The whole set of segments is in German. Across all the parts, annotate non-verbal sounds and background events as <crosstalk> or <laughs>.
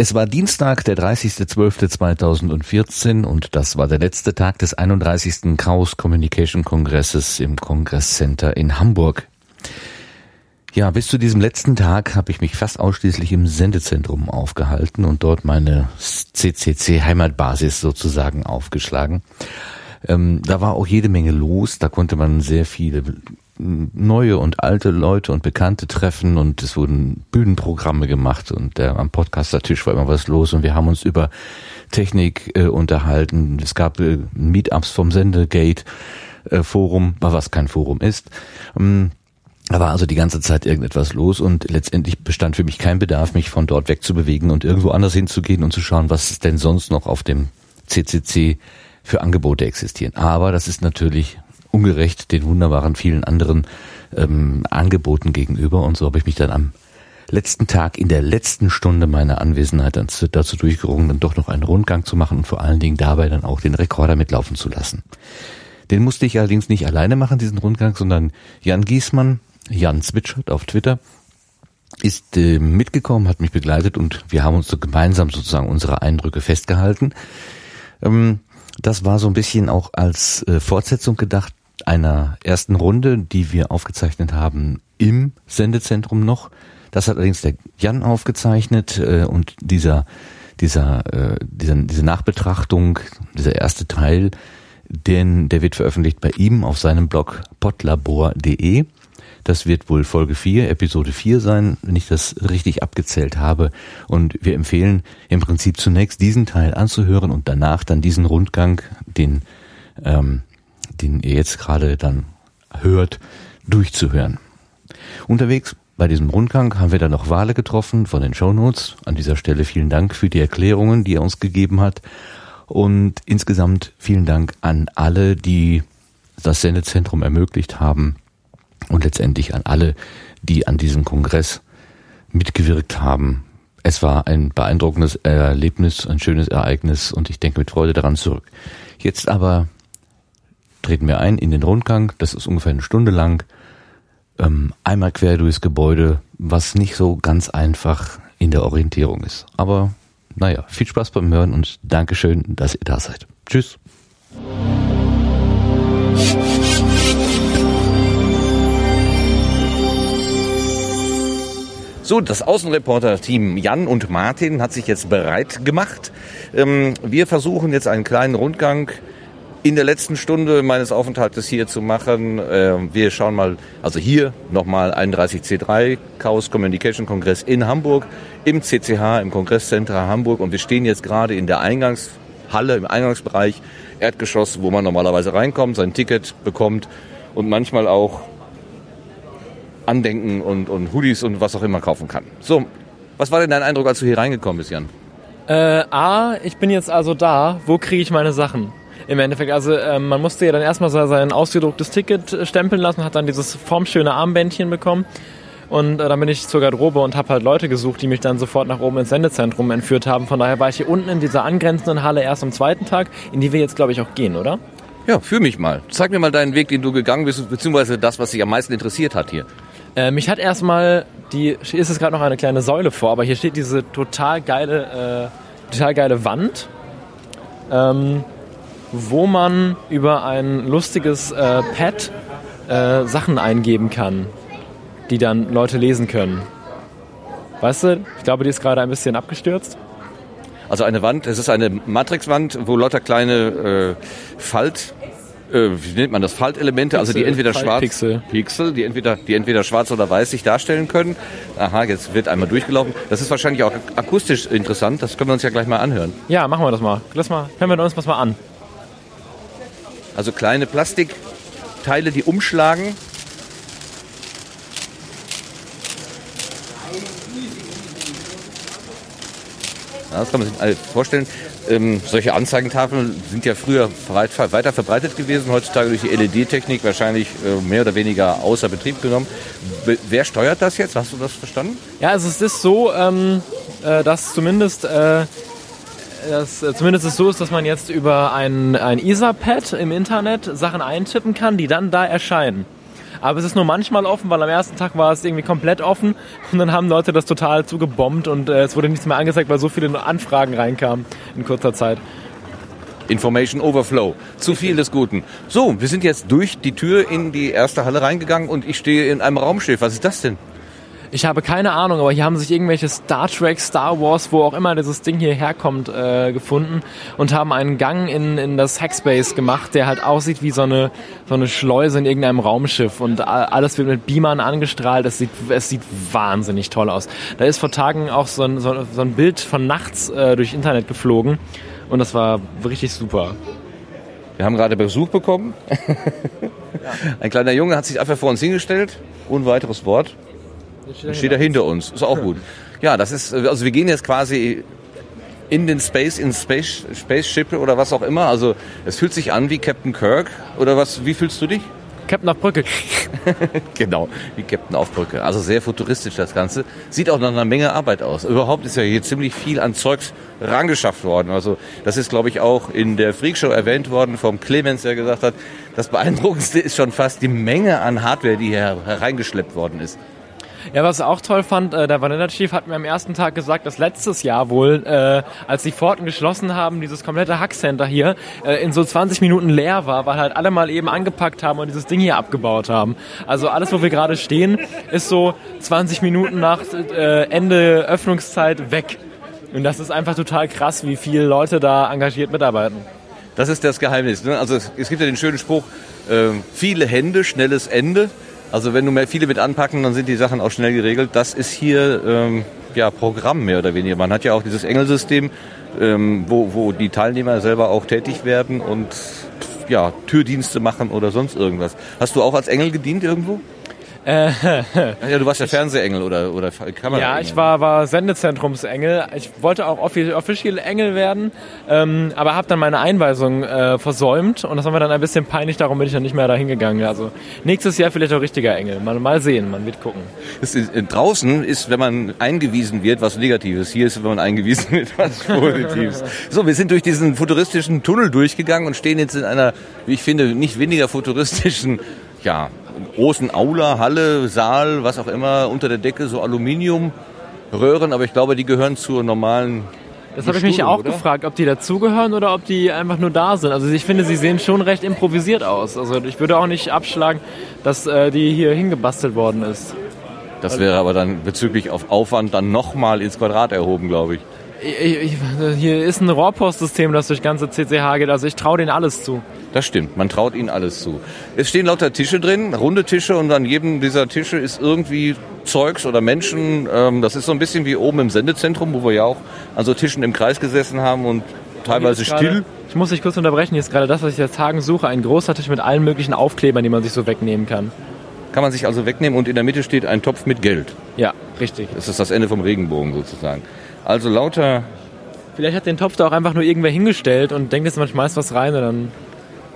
Es war Dienstag, der 30.12.2014 und das war der letzte Tag des 31. Chaos Communication Kongresses im Kongresscenter in Hamburg. Ja, bis zu diesem letzten Tag habe ich mich fast ausschließlich im Sendezentrum aufgehalten und dort meine CCC Heimatbasis sozusagen aufgeschlagen. Ähm, da war auch jede Menge los, da konnte man sehr viele neue und alte Leute und Bekannte treffen und es wurden Bühnenprogramme gemacht und äh, am Podcaster-Tisch war immer was los und wir haben uns über Technik äh, unterhalten. Es gab äh, Meetups vom Sendegate äh, Forum, was kein Forum ist. Ähm, da war also die ganze Zeit irgendetwas los und letztendlich bestand für mich kein Bedarf, mich von dort wegzubewegen und irgendwo anders hinzugehen und zu schauen, was denn sonst noch auf dem CCC für Angebote existieren. Aber das ist natürlich ungerecht den wunderbaren vielen anderen ähm, Angeboten gegenüber. Und so habe ich mich dann am letzten Tag, in der letzten Stunde meiner Anwesenheit dazu durchgerungen, dann doch noch einen Rundgang zu machen und vor allen Dingen dabei dann auch den Rekorder mitlaufen zu lassen. Den musste ich allerdings nicht alleine machen, diesen Rundgang, sondern Jan Giesmann, Jan Zwitschert auf Twitter, ist äh, mitgekommen, hat mich begleitet und wir haben uns so gemeinsam sozusagen unsere Eindrücke festgehalten. Ähm, das war so ein bisschen auch als äh, Fortsetzung gedacht einer ersten Runde, die wir aufgezeichnet haben im Sendezentrum noch. Das hat allerdings der Jan aufgezeichnet äh, und dieser dieser, äh, dieser diese Nachbetrachtung, dieser erste Teil, den der wird veröffentlicht bei ihm auf seinem Blog potlabor.de. Das wird wohl Folge 4, Episode 4 sein, wenn ich das richtig abgezählt habe. Und wir empfehlen im Prinzip zunächst diesen Teil anzuhören und danach dann diesen Rundgang, den ähm, den ihr jetzt gerade dann hört, durchzuhören. Unterwegs bei diesem Rundgang haben wir dann noch Wale getroffen von den Shownotes. An dieser Stelle vielen Dank für die Erklärungen, die er uns gegeben hat. Und insgesamt vielen Dank an alle, die das Sendezentrum ermöglicht haben und letztendlich an alle, die an diesem Kongress mitgewirkt haben. Es war ein beeindruckendes Erlebnis, ein schönes Ereignis und ich denke mit Freude daran zurück. Jetzt aber treten wir ein in den Rundgang, das ist ungefähr eine Stunde lang, ähm, einmal quer durchs Gebäude, was nicht so ganz einfach in der Orientierung ist. Aber naja, viel Spaß beim Hören und Dankeschön, dass ihr da seid. Tschüss. So, das Außenreporter-Team Jan und Martin hat sich jetzt bereit gemacht. Ähm, wir versuchen jetzt einen kleinen Rundgang in der letzten Stunde meines Aufenthaltes hier zu machen. Ähm, wir schauen mal, also hier nochmal 31C3 Chaos Communication Kongress in Hamburg im CCH, im Kongresscenter Hamburg und wir stehen jetzt gerade in der Eingangshalle, im Eingangsbereich, Erdgeschoss, wo man normalerweise reinkommt, sein Ticket bekommt und manchmal auch Andenken und, und Hoodies und was auch immer kaufen kann. So, was war denn dein Eindruck, als du hier reingekommen bist, Jan? Äh, A, ich bin jetzt also da. Wo kriege ich meine Sachen? Im Endeffekt. Also ähm, man musste ja dann erstmal sein ausgedrucktes Ticket äh, stempeln lassen, hat dann dieses formschöne Armbändchen bekommen. Und äh, dann bin ich zur Garderobe und habe halt Leute gesucht, die mich dann sofort nach oben ins Sendezentrum entführt haben. Von daher war ich hier unten in dieser angrenzenden Halle erst am zweiten Tag, in die wir jetzt, glaube ich, auch gehen, oder? Ja, führ mich mal. Zeig mir mal deinen Weg, den du gegangen bist, beziehungsweise das, was dich am meisten interessiert hat hier. Äh, mich hat erstmal die, hier ist es gerade noch eine kleine Säule vor, aber hier steht diese total geile, äh, total geile Wand. Ähm, wo man über ein lustiges äh, Pad äh, Sachen eingeben kann, die dann Leute lesen können. Weißt du, ich glaube, die ist gerade ein bisschen abgestürzt. Also eine Wand, es ist eine Matrixwand, wo lauter kleine äh, Falt, äh, wie nennt man das, Faltelemente, Pixel, also die entweder schwarz, Pixel. Pixel, die entweder, die entweder schwarz oder weiß sich darstellen können. Aha, jetzt wird einmal durchgelaufen. Das ist wahrscheinlich auch akustisch interessant, das können wir uns ja gleich mal anhören. Ja, machen wir das mal. Lass mal, hören wir uns das mal an. Also kleine Plastikteile, die umschlagen. Ja, das kann man sich vorstellen. Ähm, solche Anzeigentafeln sind ja früher weiter verbreitet gewesen, heutzutage durch die LED-Technik wahrscheinlich äh, mehr oder weniger außer Betrieb genommen. Be wer steuert das jetzt? Hast du das verstanden? Ja, also es ist so, ähm, äh, dass zumindest äh, das äh, zumindest ist so ist, dass man jetzt über ein, ein Etherpad im Internet Sachen eintippen kann, die dann da erscheinen. Aber es ist nur manchmal offen, weil am ersten Tag war es irgendwie komplett offen und dann haben Leute das total zugebombt und äh, es wurde nichts mehr angezeigt, weil so viele Anfragen reinkamen in kurzer Zeit. Information Overflow. Zu viel des Guten. So, wir sind jetzt durch die Tür in die erste Halle reingegangen und ich stehe in einem Raumschiff. Was ist das denn? Ich habe keine Ahnung, aber hier haben sich irgendwelche Star Trek, Star Wars, wo auch immer dieses Ding hier herkommt, äh, gefunden und haben einen Gang in, in das Hackspace gemacht, der halt aussieht wie so eine, so eine Schleuse in irgendeinem Raumschiff und alles wird mit Beamern angestrahlt. Es sieht, es sieht wahnsinnig toll aus. Da ist vor Tagen auch so ein, so, so ein Bild von nachts äh, durch Internet geflogen und das war richtig super. Wir haben gerade Besuch bekommen. <laughs> Ein kleiner Junge hat sich einfach vor uns hingestellt, ohne weiteres Wort. Steht, steht er hinter uns. Ist auch gut. Ja, das ist, also wir gehen jetzt quasi in den Space, in Space, Spaceship oder was auch immer. Also es fühlt sich an wie Captain Kirk. Oder was, wie fühlst du dich? Captain auf Brücke. <laughs> genau, wie Captain auf Brücke. Also sehr futuristisch das Ganze. Sieht auch nach einer Menge Arbeit aus. Überhaupt ist ja hier ziemlich viel an Zeugs rangeschafft worden. Also das ist, glaube ich, auch in der Freakshow erwähnt worden vom Clemens, der gesagt hat, das Beeindruckendste ist schon fast die Menge an Hardware, die hier hereingeschleppt worden ist. Ja, was ich auch toll fand, äh, der Vanilla Chief hat mir am ersten Tag gesagt, dass letztes Jahr wohl, äh, als die Pforten geschlossen haben, dieses komplette Hackcenter hier äh, in so 20 Minuten leer war, weil halt alle mal eben angepackt haben und dieses Ding hier abgebaut haben. Also alles, wo wir gerade stehen, ist so 20 Minuten nach äh, Ende Öffnungszeit weg. Und das ist einfach total krass, wie viele Leute da engagiert mitarbeiten. Das ist das Geheimnis. Ne? Also es, es, gibt ja den schönen Spruch, äh, viele Hände, schnelles Ende. Also wenn du mehr viele mit anpacken, dann sind die Sachen auch schnell geregelt. Das ist hier ähm, ja Programm mehr oder weniger. Man hat ja auch dieses Engelsystem, ähm, wo, wo die Teilnehmer selber auch tätig werden und ja, Türdienste machen oder sonst irgendwas. Hast du auch als Engel gedient irgendwo? Äh, <laughs> ja, du warst ja Fernsehengel oder, oder Kamera. Ja, ich war, war Sendezentrumsengel. Ich wollte auch Official Engel werden, ähm, aber habe dann meine Einweisung äh, versäumt und das war mir dann ein bisschen peinlich, darum bin ich dann nicht mehr dahin gegangen. Also nächstes Jahr vielleicht auch richtiger Engel. Mal, mal sehen, man wird gucken. Ist, draußen ist, wenn man eingewiesen wird, was Negatives. Hier ist, wenn man eingewiesen wird, was <laughs> Positives. so, wir sind durch diesen futuristischen Tunnel durchgegangen und stehen jetzt in einer, wie ich finde, nicht weniger futuristischen ja, großen Aula, Halle, Saal, was auch immer, unter der Decke so Aluminiumröhren, aber ich glaube, die gehören zur normalen das habe ich mich auch oder? gefragt, ob die dazugehören oder ob die einfach nur da sind. Also ich finde, sie sehen schon recht improvisiert aus. Also ich würde auch nicht abschlagen, dass äh, die hier hingebastelt worden ist. Das wäre aber dann bezüglich auf Aufwand dann nochmal ins Quadrat erhoben, glaube ich. Ich, ich, hier ist ein Rohrpostsystem, das durch ganze CCH geht. Also ich traue denen alles zu. Das stimmt, man traut ihnen alles zu. Es stehen lauter Tische drin, runde Tische und an jedem dieser Tische ist irgendwie Zeugs oder Menschen. Ähm, das ist so ein bisschen wie oben im Sendezentrum, wo wir ja auch an so Tischen im Kreis gesessen haben und teilweise still. Grade, ich muss dich kurz unterbrechen, hier ist gerade das, was ich seit Tagen suche, ein großer Tisch mit allen möglichen Aufklebern, die man sich so wegnehmen kann. Kann man sich also wegnehmen und in der Mitte steht ein Topf mit Geld. Ja, richtig. Das ist das Ende vom Regenbogen sozusagen. Also lauter... Vielleicht hat den Topf da auch einfach nur irgendwer hingestellt und denkt jetzt, man schmeißt was rein und dann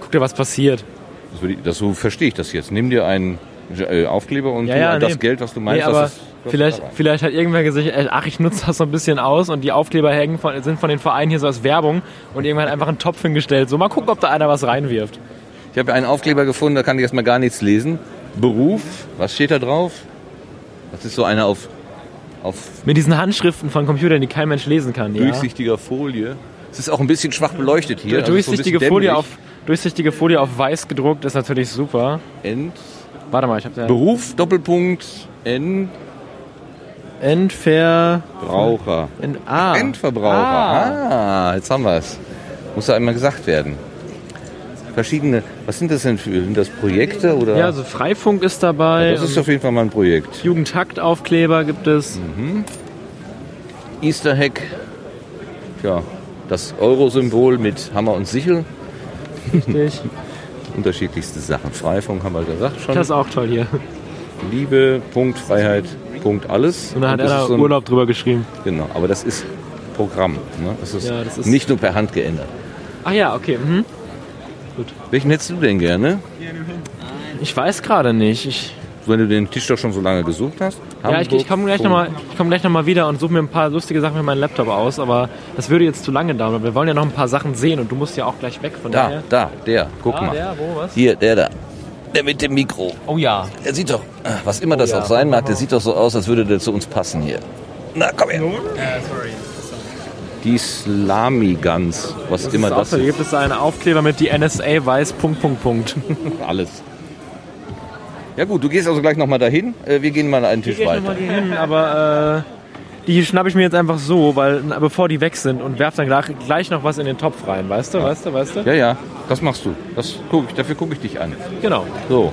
guck dir, was passiert. Das, das, so verstehe ich das jetzt. Nimm dir einen äh, Aufkleber und ja, ja, das nee. Geld, was du meinst, nee, aber vielleicht, vielleicht hat irgendwer gesagt, äh, ach, ich nutze das so ein bisschen aus und die Aufkleber hängen von, sind von den Vereinen hier so als Werbung und irgendwann einfach einen Topf hingestellt. So, mal gucken, ob da einer was reinwirft. Ich habe einen Aufkleber gefunden, da kann ich erstmal gar nichts lesen. Beruf, was steht da drauf? Das ist so einer auf, auf. Mit diesen Handschriften von Computern, die kein Mensch lesen kann, ja. Durchsichtiger Folie. Es ist auch ein bisschen schwach beleuchtet hier. Also durchsichtige so Folie auf Durchsichtige Folie auf weiß gedruckt ist natürlich super. End. Warte mal, ich habe Beruf Doppelpunkt N. Endverbraucher. End, ah. Endverbraucher. Ah. ah, jetzt haben wir es. Muss ja einmal gesagt werden. Verschiedene, was sind das denn für, sind das Projekte oder? Ja, also Freifunk ist dabei. Ja, das ist auf jeden Fall mal ein Projekt. Jugendtaktaufkleber gibt es. Mhm. Easter Hack. Tja, das Euro-Symbol mit Hammer und Sichel. Richtig. <laughs> Unterschiedlichste Sachen. Freifunk haben wir gesagt schon. Das ist auch toll hier. Liebe, Punkt, Freiheit, Punkt, alles. Und da hat er so Urlaub drüber geschrieben. Genau, aber das ist Programm. Ne? Das, ist ja, das ist nicht nur per Hand geändert. Ach ja, okay. Mhm. Gut. Welchen hättest du denn gerne? Ich weiß gerade nicht. Ich wenn du den Tisch doch schon so lange gesucht hast. Hamburg, ja, ich, ich komme gleich nochmal komm noch wieder und suche mir ein paar lustige Sachen mit meinem Laptop aus, aber das würde jetzt zu lange dauern. Wir wollen ja noch ein paar Sachen sehen und du musst ja auch gleich weg von da, daher. Da, der, guck ah, mal. Der, wo, was? Hier, der da. Der mit dem Mikro. Oh ja. Der sieht doch, ah, was immer das ja. auch sein mag, der sieht doch so aus, als würde der zu uns passen hier. Na, komm her. Die Slami-Gans, was immer Ist das so, ist. gibt es einen Aufkleber mit die NSA weiß Punkt Punkt Punkt. <laughs> Alles. Ja gut, du gehst also gleich nochmal dahin. Äh, Wir gehen mal einen Tisch Ich weiter. hier hin, aber äh, die schnappe ich mir jetzt einfach so, weil bevor die weg sind und werf dann gleich, noch was in den Topf rein, weißt du, weißt du, weißt du? Ja, ja, das machst du. Das guck ich, dafür gucke ich dich an. Genau. So.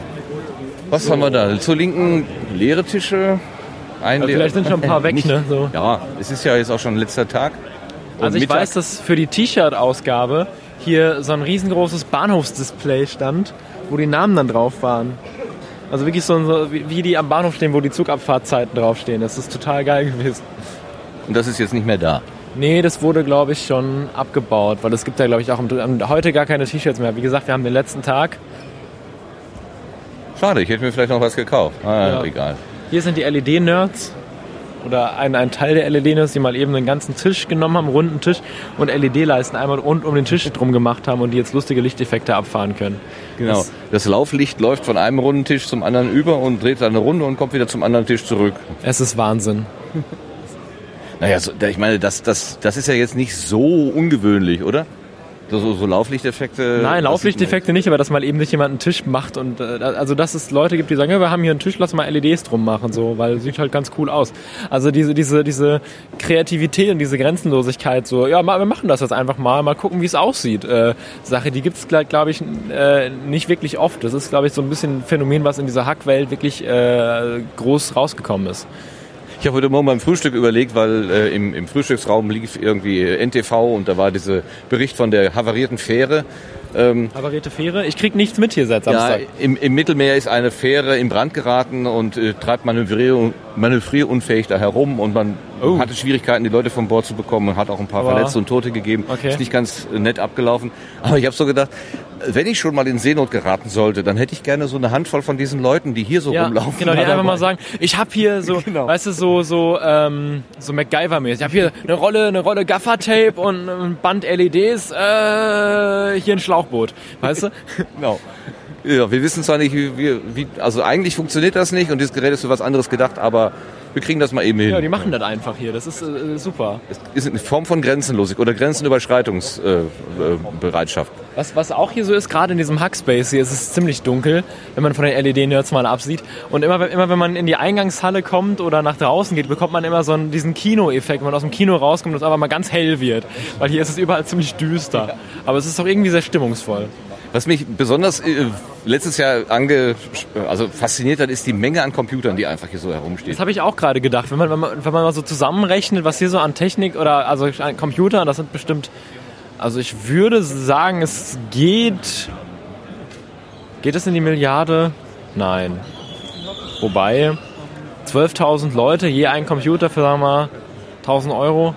Was haben wir da? Zur linken leere Tische. Ein Also leer- vielleicht sind schon ein paar <laughs> weg, Nicht- ne? So. Ja, es ist ja jetzt auch schon letzter Tag. Und Also ich Mittag- weiß, dass für die T-Shirt-Ausgabe hier so ein riesengroßes Bahnhofsdisplay stand, wo die Namen dann drauf waren. Also wirklich so, so wie die am Bahnhof stehen, wo die Zugabfahrtzeiten draufstehen. Das ist total geil gewesen. Und das ist jetzt nicht mehr da. Nee, das wurde, glaube ich, schon abgebaut, weil es gibt ja, glaube ich, auch heute gar keine T-Shirts mehr. Wie gesagt, wir haben den letzten Tag. Schade, ich hätte mir vielleicht noch was gekauft. Ah, Ja. egal. Hier sind die LED-Nerds. Oder ein, ein Teil der LED-Nerds, die mal eben einen ganzen Tisch genommen haben, einen runden Tisch, und LED-Leisten einmal rund um den Tisch drum gemacht haben und die jetzt lustige Lichteffekte abfahren können. Genau. Das- Das Lauflicht läuft von einem runden Tisch zum anderen über und dreht dann eine Runde und kommt wieder zum anderen Tisch zurück. Es ist Wahnsinn. <laughs> Naja, so, ich meine, das, das, das ist ja jetzt nicht so ungewöhnlich, oder? So, so, Lauflichteffekte. Nein, Lauflichteffekte nicht, aber dass mal eben nicht jemand einen Tisch macht und äh, also dass es Leute gibt, die sagen, ja, wir haben hier einen Tisch, lass mal LEDs drum machen, so, weil sieht halt ganz cool aus. Also diese diese diese Kreativität und diese Grenzenlosigkeit, so, ja, mal, wir machen das jetzt einfach mal, mal gucken, wie es aussieht. Äh, Sache, die gibt's es, glaube ich, äh, nicht wirklich oft. Das ist, glaube ich, so ein bisschen ein Phänomen, was in dieser Hackwelt wirklich äh, groß rausgekommen ist. Ich habe heute Morgen beim Frühstück überlegt, weil äh, im, im Frühstücksraum lief irgendwie NTV und da war dieser Bericht von der havarierten Fähre. Ähm, Havarierte Fähre, ich krieg nichts mit hier seit ja, Samstag. im, im Mittelmeer ist eine Fähre in Brand geraten und äh, treibt manövrier, manövrierunfähig da herum und man Oh. hatte Schwierigkeiten, die Leute von Bord zu bekommen und hat auch ein paar Aber- Verletzte und Tote gegeben. Okay. Ist nicht ganz äh, nett abgelaufen. Aber ich habe so gedacht, wenn ich schon mal in Seenot geraten sollte, dann hätte ich gerne so eine Handvoll von diesen Leuten, die hier so Ja, rumlaufen. genau, die einfach mal sagen, ich habe hier so, <laughs> Genau. weißt du, so so ähm, so MacGyver-mäßig. Ich habe hier eine Rolle, eine Rolle Gaffertape und ein Band LEDs, äh, hier ein Schlauchboot, weißt du? <laughs> Genau. Ja, wir wissen zwar nicht, wie, wie, also eigentlich funktioniert das nicht und dieses Gerät ist für was anderes gedacht, aber wir kriegen das mal eben hin. Ja, die machen das einfach hier. Das ist äh, super. Es ist eine Form von Grenzenlosigkeit oder Grenzenüberschreitungsbereitschaft. Äh. Was, was auch hier so ist, gerade in diesem Hackspace hier, ist es ziemlich dunkel, wenn man von den LED-Nerds mal absieht. Und immer, wenn- immer wenn man in die Eingangshalle kommt oder nach draußen geht, bekommt man immer so einen, diesen Kino-Effekt, wenn man aus dem Kino rauskommt und es einfach mal ganz hell wird. Weil hier ist es überall ziemlich düster. Aber es ist doch irgendwie sehr stimmungsvoll. Was mich besonders äh, letztes Jahr ange, also fasziniert hat, ist die Menge an Computern, die einfach hier so herumsteht. Das habe ich auch gerade gedacht. Wenn man, wenn, man, wenn man mal so zusammenrechnet, was hier so an Technik oder also an Computern, das sind bestimmt. Also ich würde sagen, es geht. Geht es in die Milliarde? Nein. Wobei 12.000 Leute, je ein Computer für, sagen wir mal, 1.000 Euro.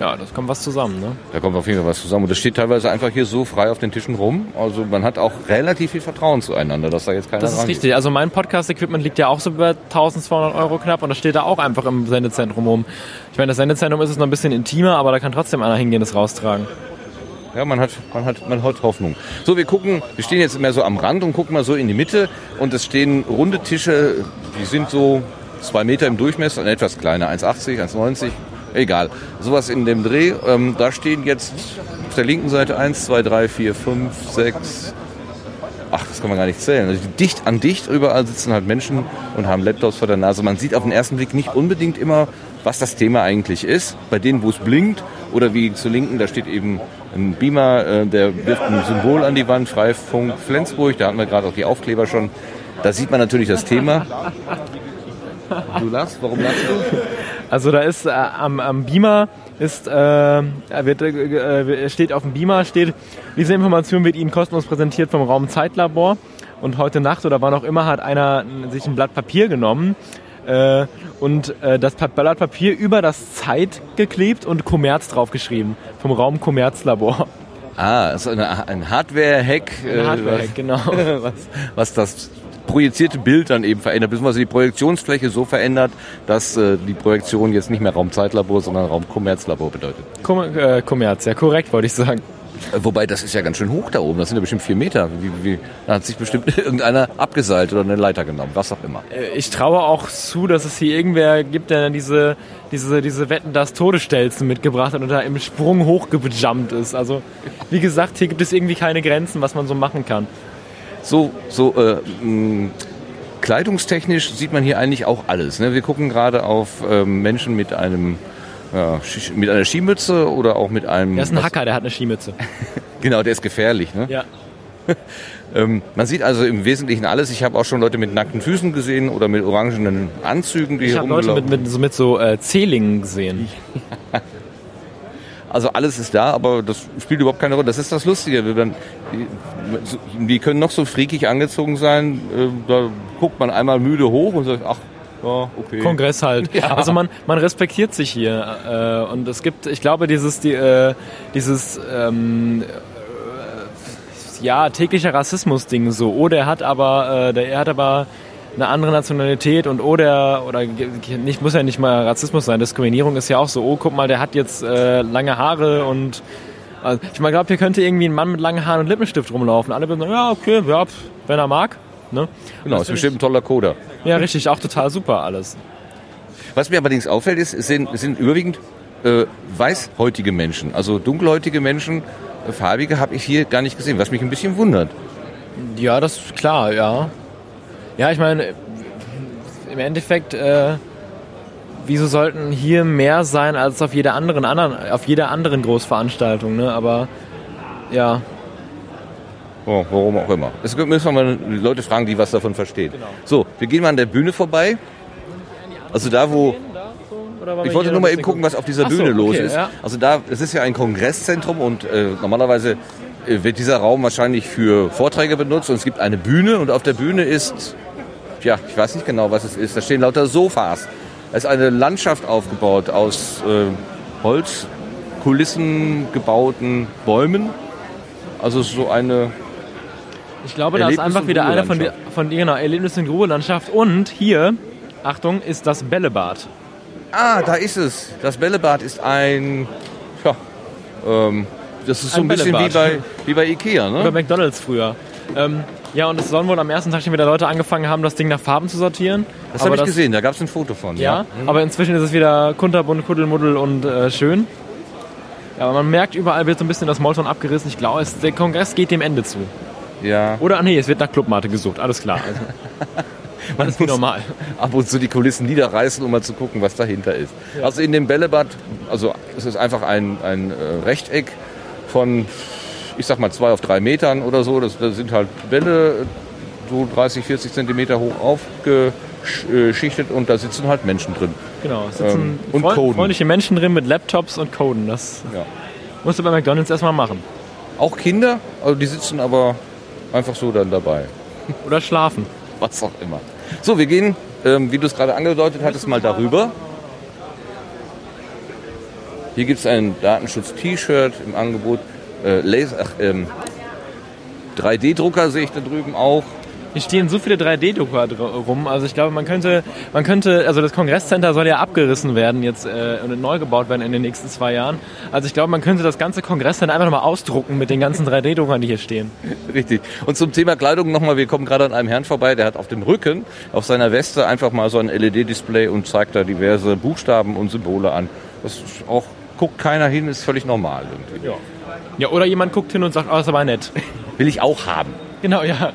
Ja, das kommt was zusammen, ne? Da kommt auf jeden Fall was zusammen. Und das steht teilweise einfach hier so frei auf den Tischen rum. Also man hat auch relativ viel Vertrauen zueinander, dass da jetzt keiner Das ist richtig. Also mein Podcast-Equipment liegt ja auch so über 1200 Euro knapp und das steht da auch einfach im Sendezentrum rum. Ich meine, das Sendezentrum ist es noch ein bisschen intimer, aber da kann trotzdem einer hingehen, das raustragen. Ja, man hat, man hat, man hat Hoffnung. So, wir gucken, wir stehen jetzt mehr so am Rand und gucken mal so in die Mitte und es stehen runde Tische, die sind so zwei Meter im Durchmesser, etwas kleiner, 1,80, 1,90, egal. Sowas in dem Dreh. Ähm, da stehen jetzt auf der linken Seite 1, 2, 3, 4, 5, 6, ach, das kann man gar nicht zählen. Also dicht an dicht überall sitzen halt Menschen und haben Laptops vor der Nase. Man sieht auf den ersten Blick nicht unbedingt immer, was das Thema eigentlich ist. Bei denen, wo es blinkt oder wie zur Linken, da steht eben ein Beamer, äh, der wirft ein Symbol an die Wand, Freifunk Flensburg, da hatten wir gerade auch die Aufkleber schon. Da sieht man natürlich das Thema. Du lachst, warum lachst du? Also da ist äh, am, am Beamer ist, äh, wird, äh, steht auf dem Beamer steht, diese Information wird Ihnen kostenlos präsentiert vom Raum Zeitlabor. Und heute Nacht oder wann auch immer hat einer sich ein Blatt Papier genommen äh, und äh, das Blatt Papier über das Zeit geklebt und Kommerz draufgeschrieben vom Raum Kommerzlabor. Ah, also eine, ein Hardware-Hack, Ein Hardware-Hack, genau. <laughs> was, was das projizierte Bild dann eben verändert, beziehungsweise die Projektionsfläche so verändert, dass äh, die Projektion jetzt nicht mehr Raum Zeitlabor, sondern Raum Kommerzlabor bedeutet. Kom äh, Kommerz, ja korrekt wollte ich sagen. Äh, Wobei, das ist ja ganz schön hoch da oben. Das sind ja bestimmt vier Meter. Wie, wie, da hat sich bestimmt <laughs> irgendeiner abgeseilt oder eine Leiter genommen, was auch immer. Äh, Ich traue auch zu, dass es hier irgendwer gibt, der dann diese, diese, diese Wetten, das Todesstelzen mitgebracht hat und da im Sprung hochgejumpt ist. Also, wie gesagt, hier gibt es irgendwie keine Grenzen, was man so machen kann. So, so äh, mh, kleidungstechnisch sieht man hier eigentlich auch alles. Ne? Wir gucken gerade auf ähm, Menschen mit einem ja, mit einer Skimütze oder auch mit einem. Der ist ein Hacker, der hat eine Skimütze. <laughs> Genau, der ist gefährlich. Ne? Ja. <laughs> Ähm, man sieht also im Wesentlichen alles. Ich habe auch schon Leute mit nackten Füßen gesehen oder mit orangenen Anzügen, die Ich hier habe Leute mit, rumlaufen. mit, so, mit so äh, Zählingen gesehen. <laughs> Also alles ist da, aber das spielt überhaupt keine Rolle. Das ist das Lustige. Wir Die, die können noch so freakig angezogen sein. äh, Da guckt man einmal müde hoch und sagt, ach, ja, okay. Kongress halt. <laughs> Ja. Also man, man respektiert sich hier. Äh, und es gibt, ich glaube, dieses, die, äh, dieses ähm, äh, ja, täglicher Rassismus-Ding so. Oh, der hat aber, äh, der, er hat aber eine andere Nationalität und oh, der, oder ge- nicht, muss ja nicht mal Rassismus sein, Diskriminierung ist ja auch so, oh, guck mal, der hat jetzt äh, lange Haare und also, ich meine, glaube, hier könnte irgendwie ein Mann mit langen Haaren und Lippenstift rumlaufen. Alle würden sagen, ja, okay, ja, wenn er mag. Ne? Genau, ist find bestimmt ein toller Coder. Ja, richtig, auch total super alles. Was mir allerdings auffällt, ist, sind, sind überwiegend äh, weißhäutige Menschen. Also dunkelhäutige Menschen, äh, farbige habe ich hier gar nicht gesehen, was mich ein bisschen wundert. Ja, das ist klar, ja. Ja, ich meine, im Endeffekt, äh, wieso sollten hier mehr sein als auf jeder anderen, anderen auf jeder anderen Großveranstaltung, ne? Aber ja, Oh, warum auch immer. Das müssen wir mal die Leute fragen, die was davon verstehen. So, wir gehen mal an der Bühne vorbei. Also da, wo... Ich wollte nur mal eben gucken, was auf dieser Ach so, Bühne los okay, ist. ja. Also da, es ist ja ein Kongresszentrum und äh, normalerweise äh, wird dieser Raum wahrscheinlich für Vorträge benutzt und es gibt eine Bühne und auf der Bühne ist, ja, ich weiß nicht genau, was es ist. Da stehen lauter Sofas. Es ist eine Landschaft aufgebaut aus äh, Holzkulissen gebauten Bäumen. Also so eine Ich glaube, da ist einfach wieder einer von, die, von genau, Erlebnis in Ruhelandschaft. Und hier, Achtung, ist das Bällebad. Ah, da ist es. Das Bällebad ist ein, ja, ähm, das ist so Ein ein, bisschen wie Bällebad. bei, wie bei Ikea, Bei ne? McDonalds früher. Ähm, ja, und es sollen wohl am ersten Tag schon wieder Leute angefangen haben, das Ding nach Farben zu sortieren. Das habe ich gesehen, da gab es ein Foto von. Ja, aber inzwischen ist es wieder kunterbunt, kuddelmuddel und äh, schön. Ja, aber man merkt, überall wird so ein bisschen das Molton abgerissen. Ich glaube, der Kongress geht dem Ende zu. ja. Oder, ah nee, es wird nach Clubmate gesucht. Alles klar. Also, <laughs> alles wie muss- normal. Ab und zu die Kulissen niederreißen, um mal zu gucken, was dahinter ist. Also in dem Bällebad, also es ist einfach ein, ein äh, Rechteck von, ich sag mal, zwei auf drei Metern oder so. Das, da sind halt Bälle, so 30, 40 Zentimeter hoch aufgeschichtet und da sitzen halt Menschen drin. Genau, sitzen Ähm, und freund- coden. freundliche Menschen drin mit Laptops und Coden. Das Ja. musst du bei McDonalds erstmal machen. Auch Kinder, also die sitzen aber einfach so dann dabei. Oder schlafen. was auch immer. So, wir gehen, ähm, wie du es gerade angedeutet hattest, mal darüber. Hier gibt es ein Datenschutz-T-Shirt im Angebot. Äh, Laser, ach, ähm, 3D-Drucker sehe ich da drüben auch. Hier stehen so viele 3D-Drucker dr- rum. Also ich glaube, man könnte, man könnte, also das Kongresscenter soll ja abgerissen werden jetzt äh, und neu gebaut werden in den nächsten zwei Jahren. Also ich glaube, man könnte das ganze Kongresscenter einfach nochmal ausdrucken mit den ganzen 3D-Druckern, die hier stehen. <laughs> Richtig. Und zum Thema Kleidung nochmal, wir kommen gerade an einem Herrn vorbei, der hat auf dem Rücken, auf seiner Weste einfach mal so ein LED-Display und zeigt da diverse Buchstaben und Symbole an. Das ist auch, guckt keiner hin, ist völlig normal irgendwie. Ja, oder jemand guckt hin und sagt, oh, das ist aber nett. Will ich auch haben. Genau, ja.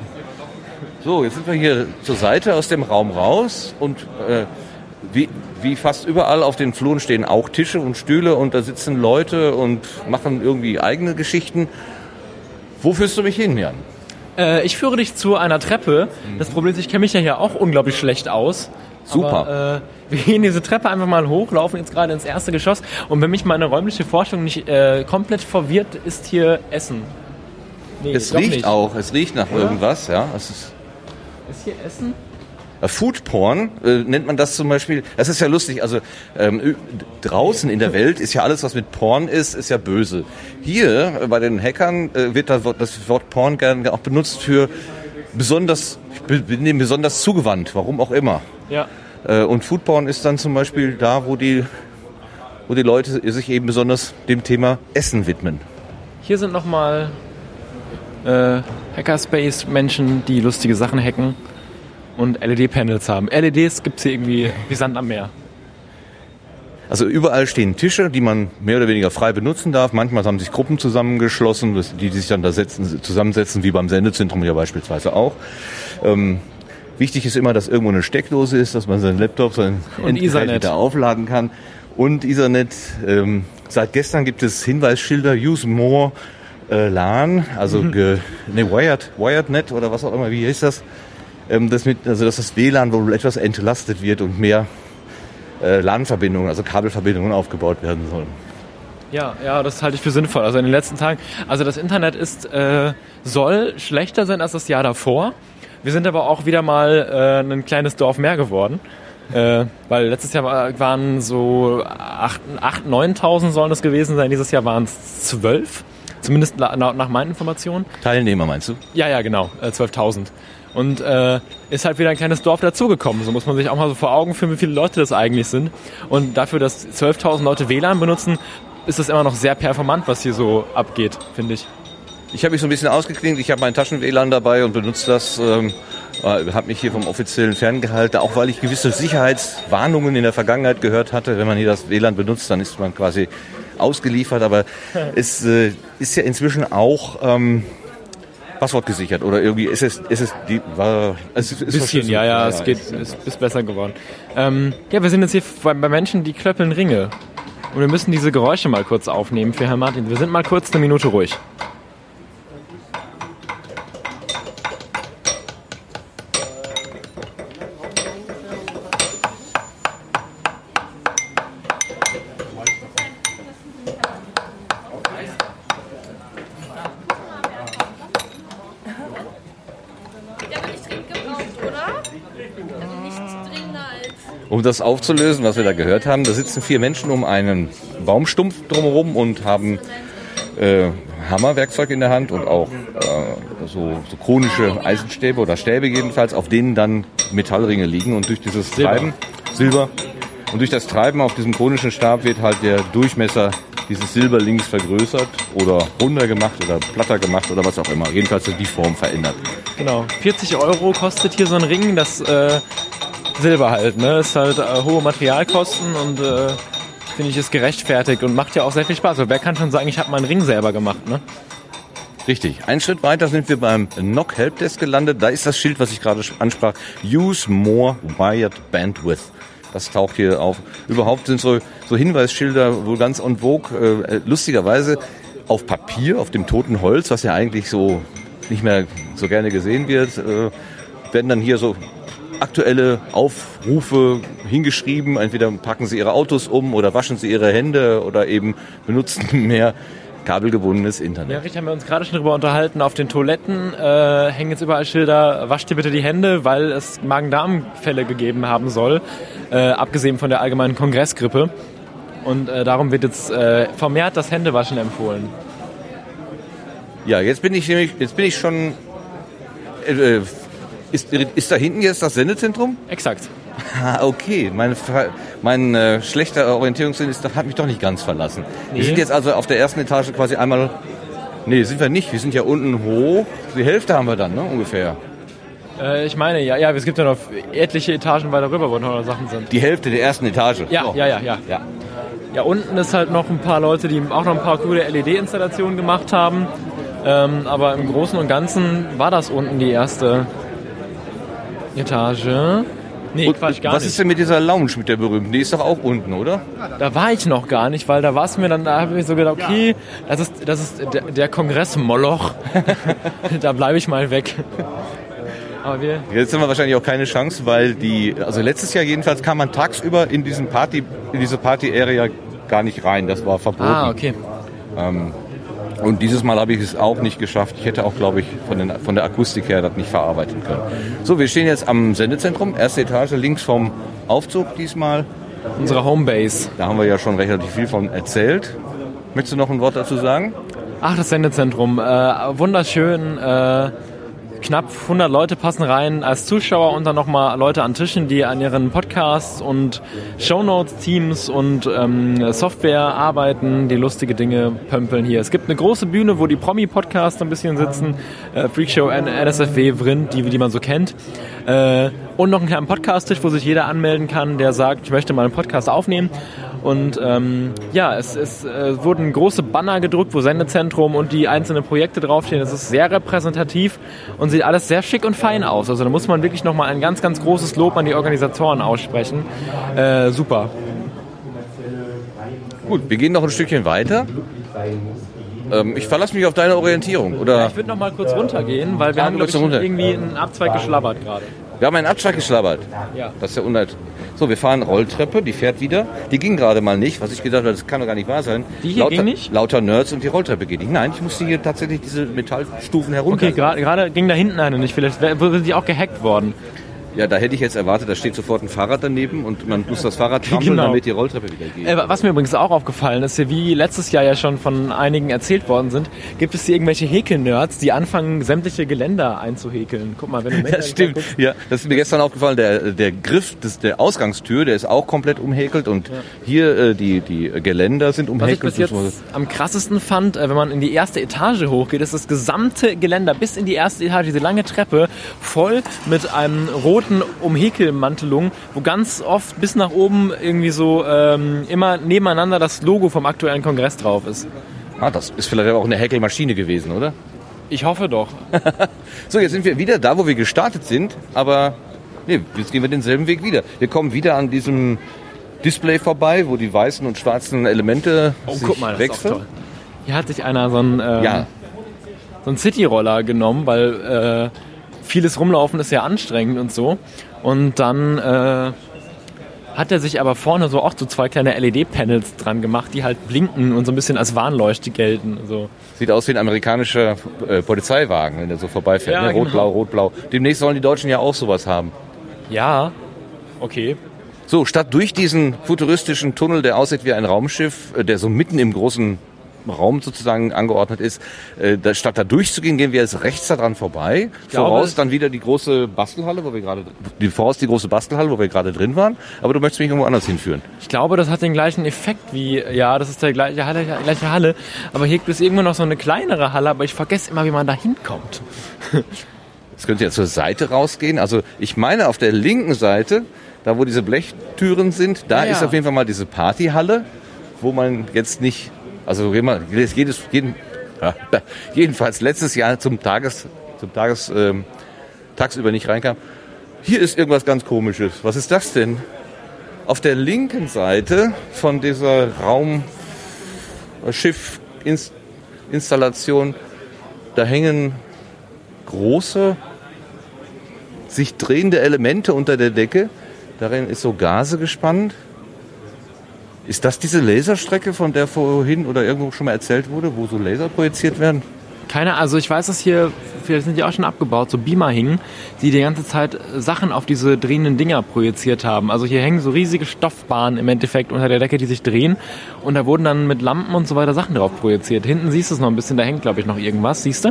So, jetzt sind wir hier zur Seite aus dem Raum raus und äh, wie, wie fast überall auf den Fluren stehen auch Tische und Stühle und da sitzen Leute und machen irgendwie eigene Geschichten. Wo führst du mich hin, Jan? Äh, ich führe dich zu einer Treppe. Das Problem ist, ich kenne mich ja hier auch unglaublich schlecht aus. Super. Aber, äh, <laughs> wir gehen diese Treppe einfach mal hoch, laufen jetzt gerade ins erste Geschoss. Und wenn mich meine räumliche Forschung nicht äh, komplett verwirrt, ist hier Essen. Nee, Es riecht nicht. auch, es riecht nach Oder? irgendwas, ja. Es ist Ist hier Essen? Äh, Food Porn äh, nennt man das zum Beispiel. Das ist ja lustig. Also ähm, draußen in der Welt ist ja alles, was mit Porn ist, ist ja böse. Hier äh, bei den Hackern äh, wird das Wort, das Wort Porn gerne auch benutzt für besonders, bin bin dem besonders zugewandt, warum auch immer. Ja. Äh, und Food Porn ist dann zum Beispiel da, wo die, wo die Leute sich eben besonders dem Thema Essen widmen. hier sind nochmal äh, Hackerspace-Menschen, die lustige Sachen hacken und LED-Panels haben. LEDs gibt es hier irgendwie wie Sand am Meer. Also überall stehen Tische, die man mehr oder weniger frei benutzen darf. Manchmal haben sich Gruppen zusammengeschlossen, die, sich dann da setzen, zusammensetzen, wie beim Sendezentrum ja beispielsweise auch. Ähm, wichtig ist immer, dass irgendwo eine Steckdose ist, dass man seinen Laptop, sein Endgerät wieder aufladen kann. Und Ethernet, ähm, seit gestern gibt es Hinweisschilder, use more äh, LAN, also mhm. ge, ne, Wired, WiredNet oder was auch immer, wie heißt das? Ähm, das mit, also dass das WLAN wohl etwas entlastet wird und mehr äh, LAN-Verbindungen, also Kabelverbindungen aufgebaut werden sollen. Ja, ja, das halte ich für sinnvoll. Also in den letzten Tagen, also das Internet ist, äh, soll schlechter sein als das Jahr davor. Wir sind aber auch wieder mal äh, ein kleines Dorf mehr geworden. Äh, weil letztes Jahr waren so 8.000, 9.000 sollen es gewesen sein. Dieses Jahr waren es 12. Zumindest nach, nach meinen Informationen. Teilnehmer meinst du? Ja, ja, genau. Äh, 12.000. Und äh, ist halt wieder ein kleines Dorf dazugekommen. So muss man sich auch mal so vor Augen führen, wie viele Leute das eigentlich sind. Und dafür, dass 12.000 Leute WLAN benutzen, ist das immer noch sehr performant, was hier so abgeht, finde ich. Ich habe mich so ein bisschen ausgeklingt. Ich habe mein Taschen-WLAN dabei und benutze das. Ähm, äh, habe mich hier vom offiziellen ferngehalten, auch weil ich gewisse Sicherheitswarnungen in der Vergangenheit gehört hatte. Wenn man hier das WLAN benutzt, dann ist man quasi ausgeliefert. Aber <laughs> es äh, ist ja inzwischen auch ähm, Passwort gesichert oder irgendwie ist es ist es die war es ist bisschen ja ja es geht ist, ist besser geworden. Ähm, ja wir sind jetzt hier bei, bei Menschen die klöppeln Ringe. Und wir müssen diese Geräusche mal kurz aufnehmen für Herrn Martin. Wir sind mal kurz eine Minute ruhig das aufzulösen, was wir da gehört haben, da sitzen vier Menschen um einen Baumstumpf drumherum und haben äh, Hammerwerkzeug in der Hand und auch äh, so, so chronische Eisenstäbe oder Stäbe jedenfalls, auf denen dann Metallringe liegen und durch dieses. Treiben, Silber, und durch das Treiben auf diesem chronischen Stab wird halt der Durchmesser dieses Silberlings vergrößert oder runder gemacht oder platter gemacht oder was auch immer. Jedenfalls die Form verändert. Genau. 40 Euro kostet hier so ein Ring. Das äh, Silber halt, ne? Ist halt äh, hohe Materialkosten und äh, finde ich ist gerechtfertigt und macht ja auch sehr viel Spaß. Aber wer kann schon sagen, ich habe meinen Ring selber gemacht, ne? Richtig. Ein Schritt weiter sind wir beim NOC Helpdesk gelandet. Da ist das Schild, was ich gerade ansprach. Use more wired bandwidth. Das taucht hier auf. Überhaupt sind so, so Hinweisschilder wohl ganz en vogue. Äh, lustigerweise auf Papier, auf dem toten Holz, was ja eigentlich so nicht mehr so gerne gesehen wird, äh, werden dann hier so aktuelle Aufrufe hingeschrieben. Entweder packen sie ihre Autos um oder waschen sie ihre Hände oder eben benutzen <laughs> mehr kabelgebundenes Internet. Ja, richtig, haben wir uns gerade schon darüber unterhalten. Auf den Toiletten äh, hängen jetzt überall Schilder, wascht dir bitte die Hände, weil es Magen-Darm-Fälle gegeben haben soll, äh, abgesehen von der allgemeinen Kongressgrippe. Und äh, darum wird jetzt äh, vermehrt das Händewaschen empfohlen. Ja, jetzt bin ich nämlich, jetzt bin ich schon äh, ist, ist da hinten jetzt das Sendezentrum? Exakt. Ah, okay. Mein, mein äh, schlechter Orientierungssinn ist, hat mich doch nicht ganz verlassen. Nee. Wir sind jetzt also auf der ersten Etage quasi einmal... Nee, sind wir nicht. Wir sind ja unten hoch. Die Hälfte haben wir dann, ne, ungefähr. Äh, ich meine, ja, ja, es gibt ja noch etliche Etagen weiter rüber, wo noch Sachen sind. Die Hälfte der ersten Etage? Ja, oh. ja, ja, ja, ja. Ja, unten ist halt noch ein paar Leute, die auch noch ein paar coole LED-Installationen gemacht haben. Ähm, aber im Großen und Ganzen war das unten die erste Etage. Nee, und, Quatsch, gar was nicht. ist denn mit dieser Lounge, mit der berühmten? Die ist doch auch unten, oder? Da war ich noch gar nicht, weil da war es mir dann, da habe ich so gedacht, okay, das ist, das ist der, der Kongress Moloch. <laughs> da bleibe ich mal weg. Aber wir Jetzt haben wir wahrscheinlich auch keine Chance, weil die, also letztes Jahr jedenfalls kam man tagsüber in diesen Party, in diese Party-Area gar nicht rein. Das war verboten. Ah, okay. Ähm, und dieses Mal habe ich es auch nicht geschafft. Ich hätte auch, glaube ich, von, den, von der Akustik her das nicht verarbeiten können. So, wir stehen jetzt am Sendezentrum, erste Etage, links vom Aufzug diesmal. Unsere Homebase. Da haben wir ja schon relativ viel von erzählt. Möchtest du noch ein Wort dazu sagen? Ach, das Sendezentrum. Äh, wunderschön. Äh, knapp 100 Leute passen rein als Zuschauer und dann nochmal Leute an Tischen, die an ihren Podcasts und Shownotes-Teams und ähm, Software arbeiten, die lustige Dinge pömpeln hier. Es gibt eine große Bühne, wo die Promi-Podcasts ein bisschen sitzen, äh, Freakshow, NSFW, Vrind, die, die man so kennt. Äh, und noch einen kleinen Podcast-Tisch, wo sich jeder anmelden kann, der sagt, ich möchte mal einen Podcast aufnehmen. Und ähm, ja, es, es äh, wurden große Banner gedruckt, wo Sendezentrum und die einzelnen Projekte draufstehen. Es ist sehr repräsentativ und sieht alles sehr schick und fein aus. Also da muss man wirklich nochmal ein ganz, ganz großes Lob an die Organisatoren aussprechen. Äh, super. Gut, wir gehen noch ein Stückchen weiter. Ähm, ich verlasse mich auf deine Orientierung. Oder? Ja, ich würde noch mal kurz runtergehen, weil wir Ah, haben, glaube ich, runter. irgendwie einen Abzweig geschlabbert gerade. Wir haben einen Abschlag geschlabbert. Ja. Das ist ja unnett. So, wir fahren Rolltreppe, die fährt wieder. Die ging gerade mal nicht, was ich gedacht habe, das kann doch gar nicht wahr sein. Die hier lauter, ging nicht? Lauter Nerds und die Rolltreppe geht nicht. Nein, ich musste hier tatsächlich diese Metallstufen herunter. Okay, gerade ging da hinten eine nicht. Vielleicht sind die auch gehackt worden. Ja, da hätte ich jetzt erwartet, da steht sofort ein Fahrrad daneben und man muss das Fahrrad trampeln, Genau. damit die Rolltreppe wieder geht. Äh, was mir übrigens auch aufgefallen ist, ja, wie letztes Jahr ja schon von einigen erzählt worden sind, gibt es hier irgendwelche Häkelnerds, die anfangen, sämtliche Geländer einzuhäkeln. Guck mal, wenn du <laughs> im Das stimmt. Ja, das ist mir gestern aufgefallen. Der, der Griff des, der Ausgangstür, der ist auch komplett umhäkelt und hier äh, die, die Geländer sind Was ich bis umhäkelt. jetzt am krassesten fand, äh, wenn man in die erste Etage hochgeht, ist das gesamte Geländer bis in die erste Etage, diese lange Treppe, voll mit einem roten Umhäkelmantelung, wo ganz oft bis nach oben irgendwie so ähm, immer nebeneinander das Logo vom aktuellen Kongress drauf ist. Ah, das ist vielleicht auch eine Häkelmaschine gewesen, oder? Ich hoffe doch. <laughs> So, jetzt sind wir wieder da, wo wir gestartet sind, aber nee, jetzt gehen wir denselben Weg wieder. Wir kommen wieder an diesem Display vorbei, wo die weißen und schwarzen Elemente Oh, sich guck mal, das ist auch wechseln. toll. Hier hat sich einer so einen, ähm, Ja, so einen Cityroller genommen, weil äh, vieles rumlaufen ist ja anstrengend und so. Und dann äh, hat er sich aber vorne so auch so zwei kleine LED-Panels dran gemacht, die halt blinken und so ein bisschen als Warnleuchte gelten. So. sieht aus wie ein amerikanischer äh, Polizeiwagen, wenn der so vorbeifährt. Ja, ne? Rot, genau. blau, rot, blau. Demnächst sollen die Deutschen ja auch sowas haben. Ja, okay. So, statt durch diesen futuristischen Tunnel, der aussieht wie ein Raumschiff, äh, der so mitten im großen Raum sozusagen angeordnet ist, äh, da, statt da durchzugehen, gehen wir jetzt rechts daran vorbei. glaube, voraus dann wieder die große Bastelhalle, wo wir gerade, die, voraus die große Bastelhalle, wo wir gerade drin waren. Aber du möchtest mich irgendwo anders hinführen. Ich glaube, das hat den gleichen Effekt wie, ja, das ist der gleiche Halle, gleiche Halle, aber hier gibt es irgendwo noch so eine kleinere Halle, aber ich vergesse immer, wie man da hinkommt. Es könnte ja zur Seite rausgehen. Also ich meine auf der linken Seite, da wo diese Blechtüren sind, da Ja, ja. ist auf jeden Fall mal diese Partyhalle, wo man jetzt nicht, also man jedes, jeden, <laughs> jedenfalls letztes Jahr zum Tages, zum Tages, ähm, tagsüber nicht reinkam. Hier ist irgendwas ganz Komisches. Was ist das denn? Auf der linken Seite von dieser Raumschiff-Installation, da hängen große, sich drehende Elemente unter der Decke. Darin ist so Gase gespannt. Ist das diese Laserstrecke, von der vorhin oder irgendwo schon mal erzählt wurde, wo so Laser projiziert werden? Keine, also ich weiß, dass hier, vielleicht sind die auch schon abgebaut, so Beamer hingen, die die ganze Zeit Sachen auf diese drehenden Dinger projiziert haben. Also hier hängen so riesige Stoffbahnen im Endeffekt unter der Decke, die sich drehen. Und da wurden dann mit Lampen und so weiter Sachen drauf projiziert. Hinten siehst du es noch ein bisschen, da hängt glaube ich noch irgendwas, siehst du?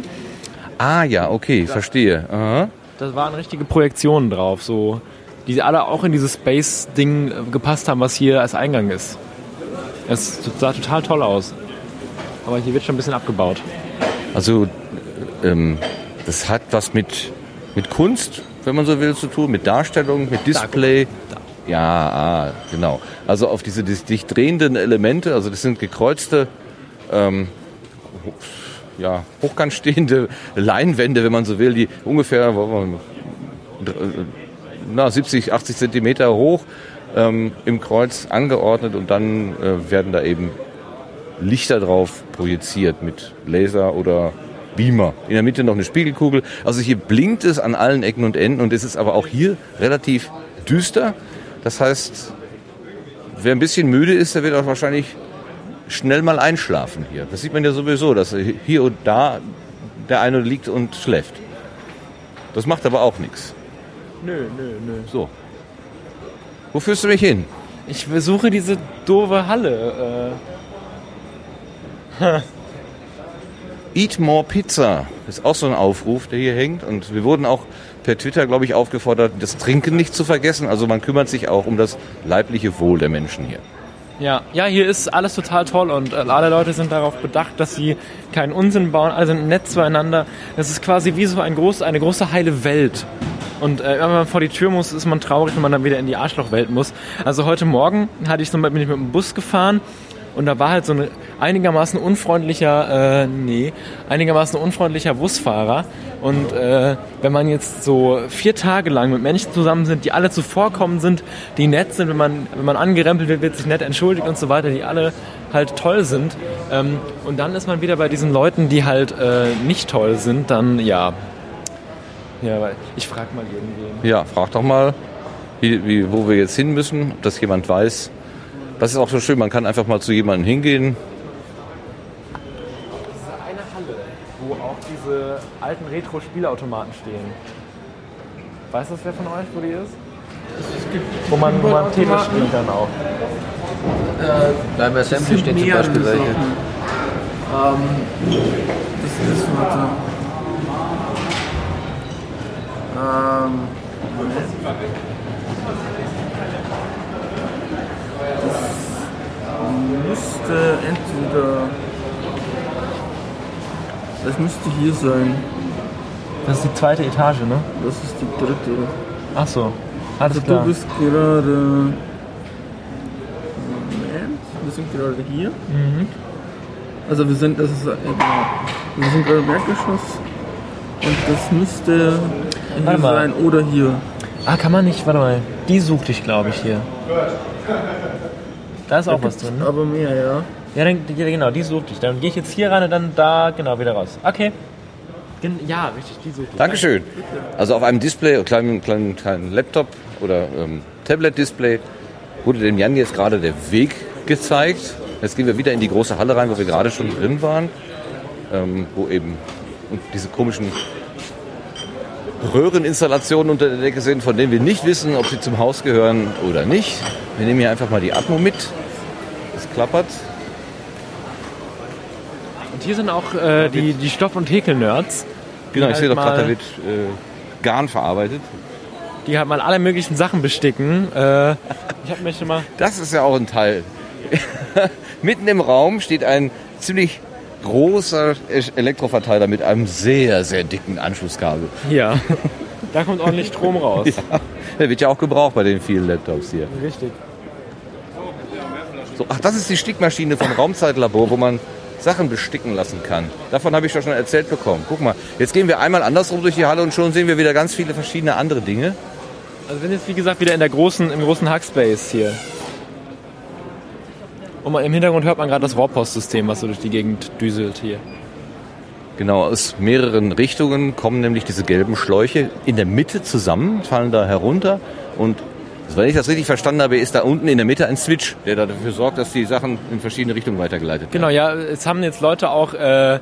Ah ja, okay, verstehe. Aha. Da waren richtige Projektionen drauf, so, die alle auch in dieses Space-Ding äh, gepasst haben, was hier als Eingang ist. Es sah total toll aus. Aber hier wird schon ein bisschen abgebaut. Also ähm, das hat was mit, mit Kunst, wenn man so will, zu tun, mit Darstellung, mit Display. Ja, ah, genau. Also auf diese sich drehenden Elemente, also das sind gekreuzte, ähm, ja, hochkant stehende <laughs> Leinwände, wenn man so will, die ungefähr äh, na, 70, 80 Zentimeter hoch ähm, im Kreuz angeordnet und dann äh, werden da eben Lichter drauf projiziert mit Laser oder Beamer. In der Mitte noch eine Spiegelkugel. Also hier blinkt es an allen Ecken und Enden und es ist aber auch hier relativ düster. Das heißt, wer ein bisschen müde ist, der wird auch wahrscheinlich schnell mal einschlafen hier. Das sieht man ja sowieso, dass hier und da der eine liegt und schläft. Das macht aber auch nichts. Nö, nö, nö. So. Wo führst du mich hin? Ich versuche diese doofe Halle. Äh. <laughs> Eat More Pizza ist auch so ein Aufruf, der hier hängt. Und wir wurden auch per Twitter, glaube ich, aufgefordert, das Trinken nicht zu vergessen. Also man kümmert sich auch um das leibliche Wohl der Menschen hier. Ja, ja, hier ist alles total toll und äh, alle Leute sind darauf bedacht, dass sie keinen Unsinn bauen, alle sind nett zueinander. Es ist quasi wie so ein groß, eine große heile Welt. Und äh, wenn man vor die Tür muss, ist man traurig, wenn man dann wieder in die Arschlochwelt muss. Also heute Morgen hatte ich so, bin ich mit dem Bus gefahren und da war halt so ein einigermaßen unfreundlicher, äh, nee, einigermaßen unfreundlicher Busfahrer. Und äh, wenn man jetzt so vier Tage lang mit Menschen zusammen sind, die alle zuvorkommen sind, die nett sind, wenn man, wenn man angerempelt wird, wird sich nett entschuldigt und so weiter, die alle halt toll sind. Ähm, und dann ist man wieder bei diesen Leuten, die halt äh, nicht toll sind, dann ja. Ja, weil ich frag mal irgendwen. Ja, frag doch mal, wie, wie, wo wir jetzt hin müssen, ob das jemand weiß. Das ist auch so schön, man kann einfach mal zu jemandem hingehen. Das ist eine Halle, wo auch diese alten Retro-Spielautomaten stehen. Weiß das wer von euch, wo die ist? Wo man, wo man Tetris spielen kann auch. Beim Assembly stehen zum Beispiel welche. Ähm, das ist, warte. Ähm, das müsste entweder. Das müsste hier sein. Das ist die zweite Etage, ne? Das ist die dritte. Ach so. Alles Also klar. du bist gerade. Moment, wir sind gerade hier. Mhm. Also wir sind, das ist, äh, genau. Wir sind gerade im Erdgeschoss. Und das müsste Warte mal. sein oder hier. Ah, kann man nicht, warte mal. Die suchte ich, glaube ich, hier. Da ist auch was drin, ne? Aber mehr, ja. Ja, dann, ja, genau, die suchte ich. Dann gehe ich jetzt hier rein und dann da, genau, wieder raus. Okay. Gen- Ja, richtig, die suchte ich. Dankeschön. Also auf einem Display, kleinen, kleinen, kleinen Laptop oder ähm, Tablet-Display, wurde dem Jan jetzt gerade der Weg gezeigt. Jetzt gehen wir wieder in die große Halle rein, wo wir gerade schon drin waren, ähm, wo eben und diese komischen Röhreninstallationen unter der Decke sind, von denen wir nicht wissen, ob sie zum Haus gehören oder nicht. Wir nehmen hier einfach mal die Atmo mit. Es klappert. Und hier sind auch äh, die, die Stoff- und Häkel-Nerds, Genau, ich halt sehe doch gerade, da wird äh, Garn verarbeitet. die halt mal alle möglichen Sachen besticken. Äh, ich habe mir schon mal... Das ist ja auch ein Teil. <laughs> Mitten im Raum steht ein ziemlich großer Elektroverteiler mit einem sehr, sehr dicken Anschlusskabel. Ja. <laughs> Da kommt ordentlich Strom raus. Der wird ja auch gebraucht bei den vielen Laptops hier. Richtig. So, ach, das ist die Stickmaschine vom Raumzeitlabor, wo man Sachen besticken lassen kann. Davon habe ich doch schon erzählt bekommen. Guck mal, jetzt gehen wir einmal andersrum durch die Halle und schon sehen wir wieder ganz viele verschiedene andere Dinge. Also wir sind jetzt wie gesagt wieder in der großen, im großen Hackspace hier. Und im Hintergrund hört man gerade das Rohrpostsystem, was so durch die Gegend düselt hier. Genau, aus mehreren Richtungen kommen nämlich diese gelben Schläuche in der Mitte zusammen, fallen da herunter und wenn ich das richtig verstanden habe, ist da unten in der Mitte ein Switch, der dafür sorgt, dass die Sachen in verschiedene Richtungen weitergeleitet werden. Genau, ja, es haben jetzt Leute auch, äh,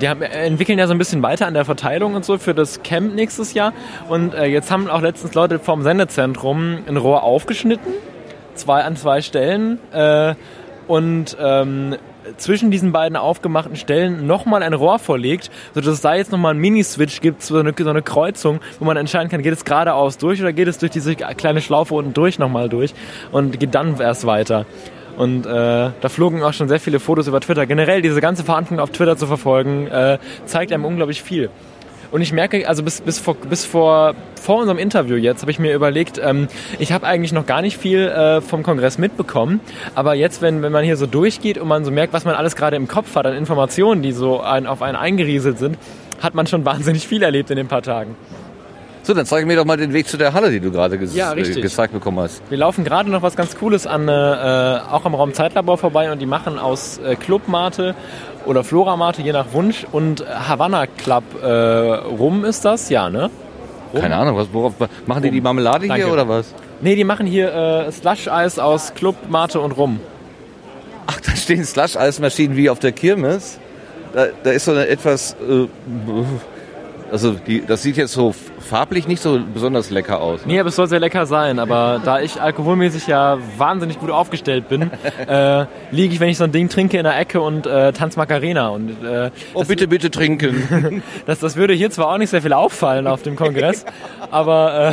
die haben, entwickeln ja so ein bisschen weiter an der Verteilung und so für das Camp nächstes Jahr. Und äh, jetzt haben auch letztens Leute vom Sendezentrum ein Rohr aufgeschnitten, zwei an zwei Stellen äh, und ähm, zwischen diesen beiden aufgemachten Stellen nochmal ein Rohr verlegt, sodass es da jetzt nochmal einen Mini-Switch gibt, so eine, so eine Kreuzung, wo man entscheiden kann, geht es geradeaus durch oder geht es durch diese kleine Schlaufe unten durch nochmal durch und geht dann erst weiter. Und äh, da flogen auch schon sehr viele Fotos über Twitter. Generell diese ganze Veranstaltung auf Twitter zu verfolgen, äh, zeigt einem unglaublich viel. Und ich merke, also bis, bis, vor, bis vor, vor unserem Interview jetzt habe ich mir überlegt, ähm, ich habe eigentlich noch gar nicht viel äh, vom Kongress mitbekommen. Aber jetzt, wenn, wenn man hier so durchgeht und man so merkt, was man alles gerade im Kopf hat an Informationen, die so ein, auf einen eingerieselt sind, hat man schon wahnsinnig viel erlebt in den paar Tagen. So, dann zeig mir doch mal den Weg zu der Halle, die du gerade ges Ja, äh, gezeigt bekommen hast. Wir laufen gerade noch was ganz Cooles an, äh, auch am Raum Zeitlabor vorbei und die machen aus äh, Clubmate oder Floramate, je nach Wunsch, und Havanna Club äh, Rum ist das, ja, ne? Keine Ahnung, was, worauf, machen die die Marmelade Danke. hier oder was? Nee, die machen hier äh, Slush-Eis aus Club, Mate und Rum. Ach, da stehen Slush-Eismaschinen wie auf der Kirmes. Da, da ist so eine etwas äh, Also die, das sieht jetzt so farblich nicht so besonders lecker aus. Nee, aber es soll sehr lecker sein. Aber da ich alkoholmäßig ja wahnsinnig gut aufgestellt bin, <laughs> äh, liege ich, wenn ich so ein Ding trinke, in der Ecke und äh, tanz Macarena. Und, äh, Oh, bitte, bitte trinken. <laughs> das, das würde hier zwar auch nicht sehr viel auffallen auf dem Kongress, <laughs> aber äh,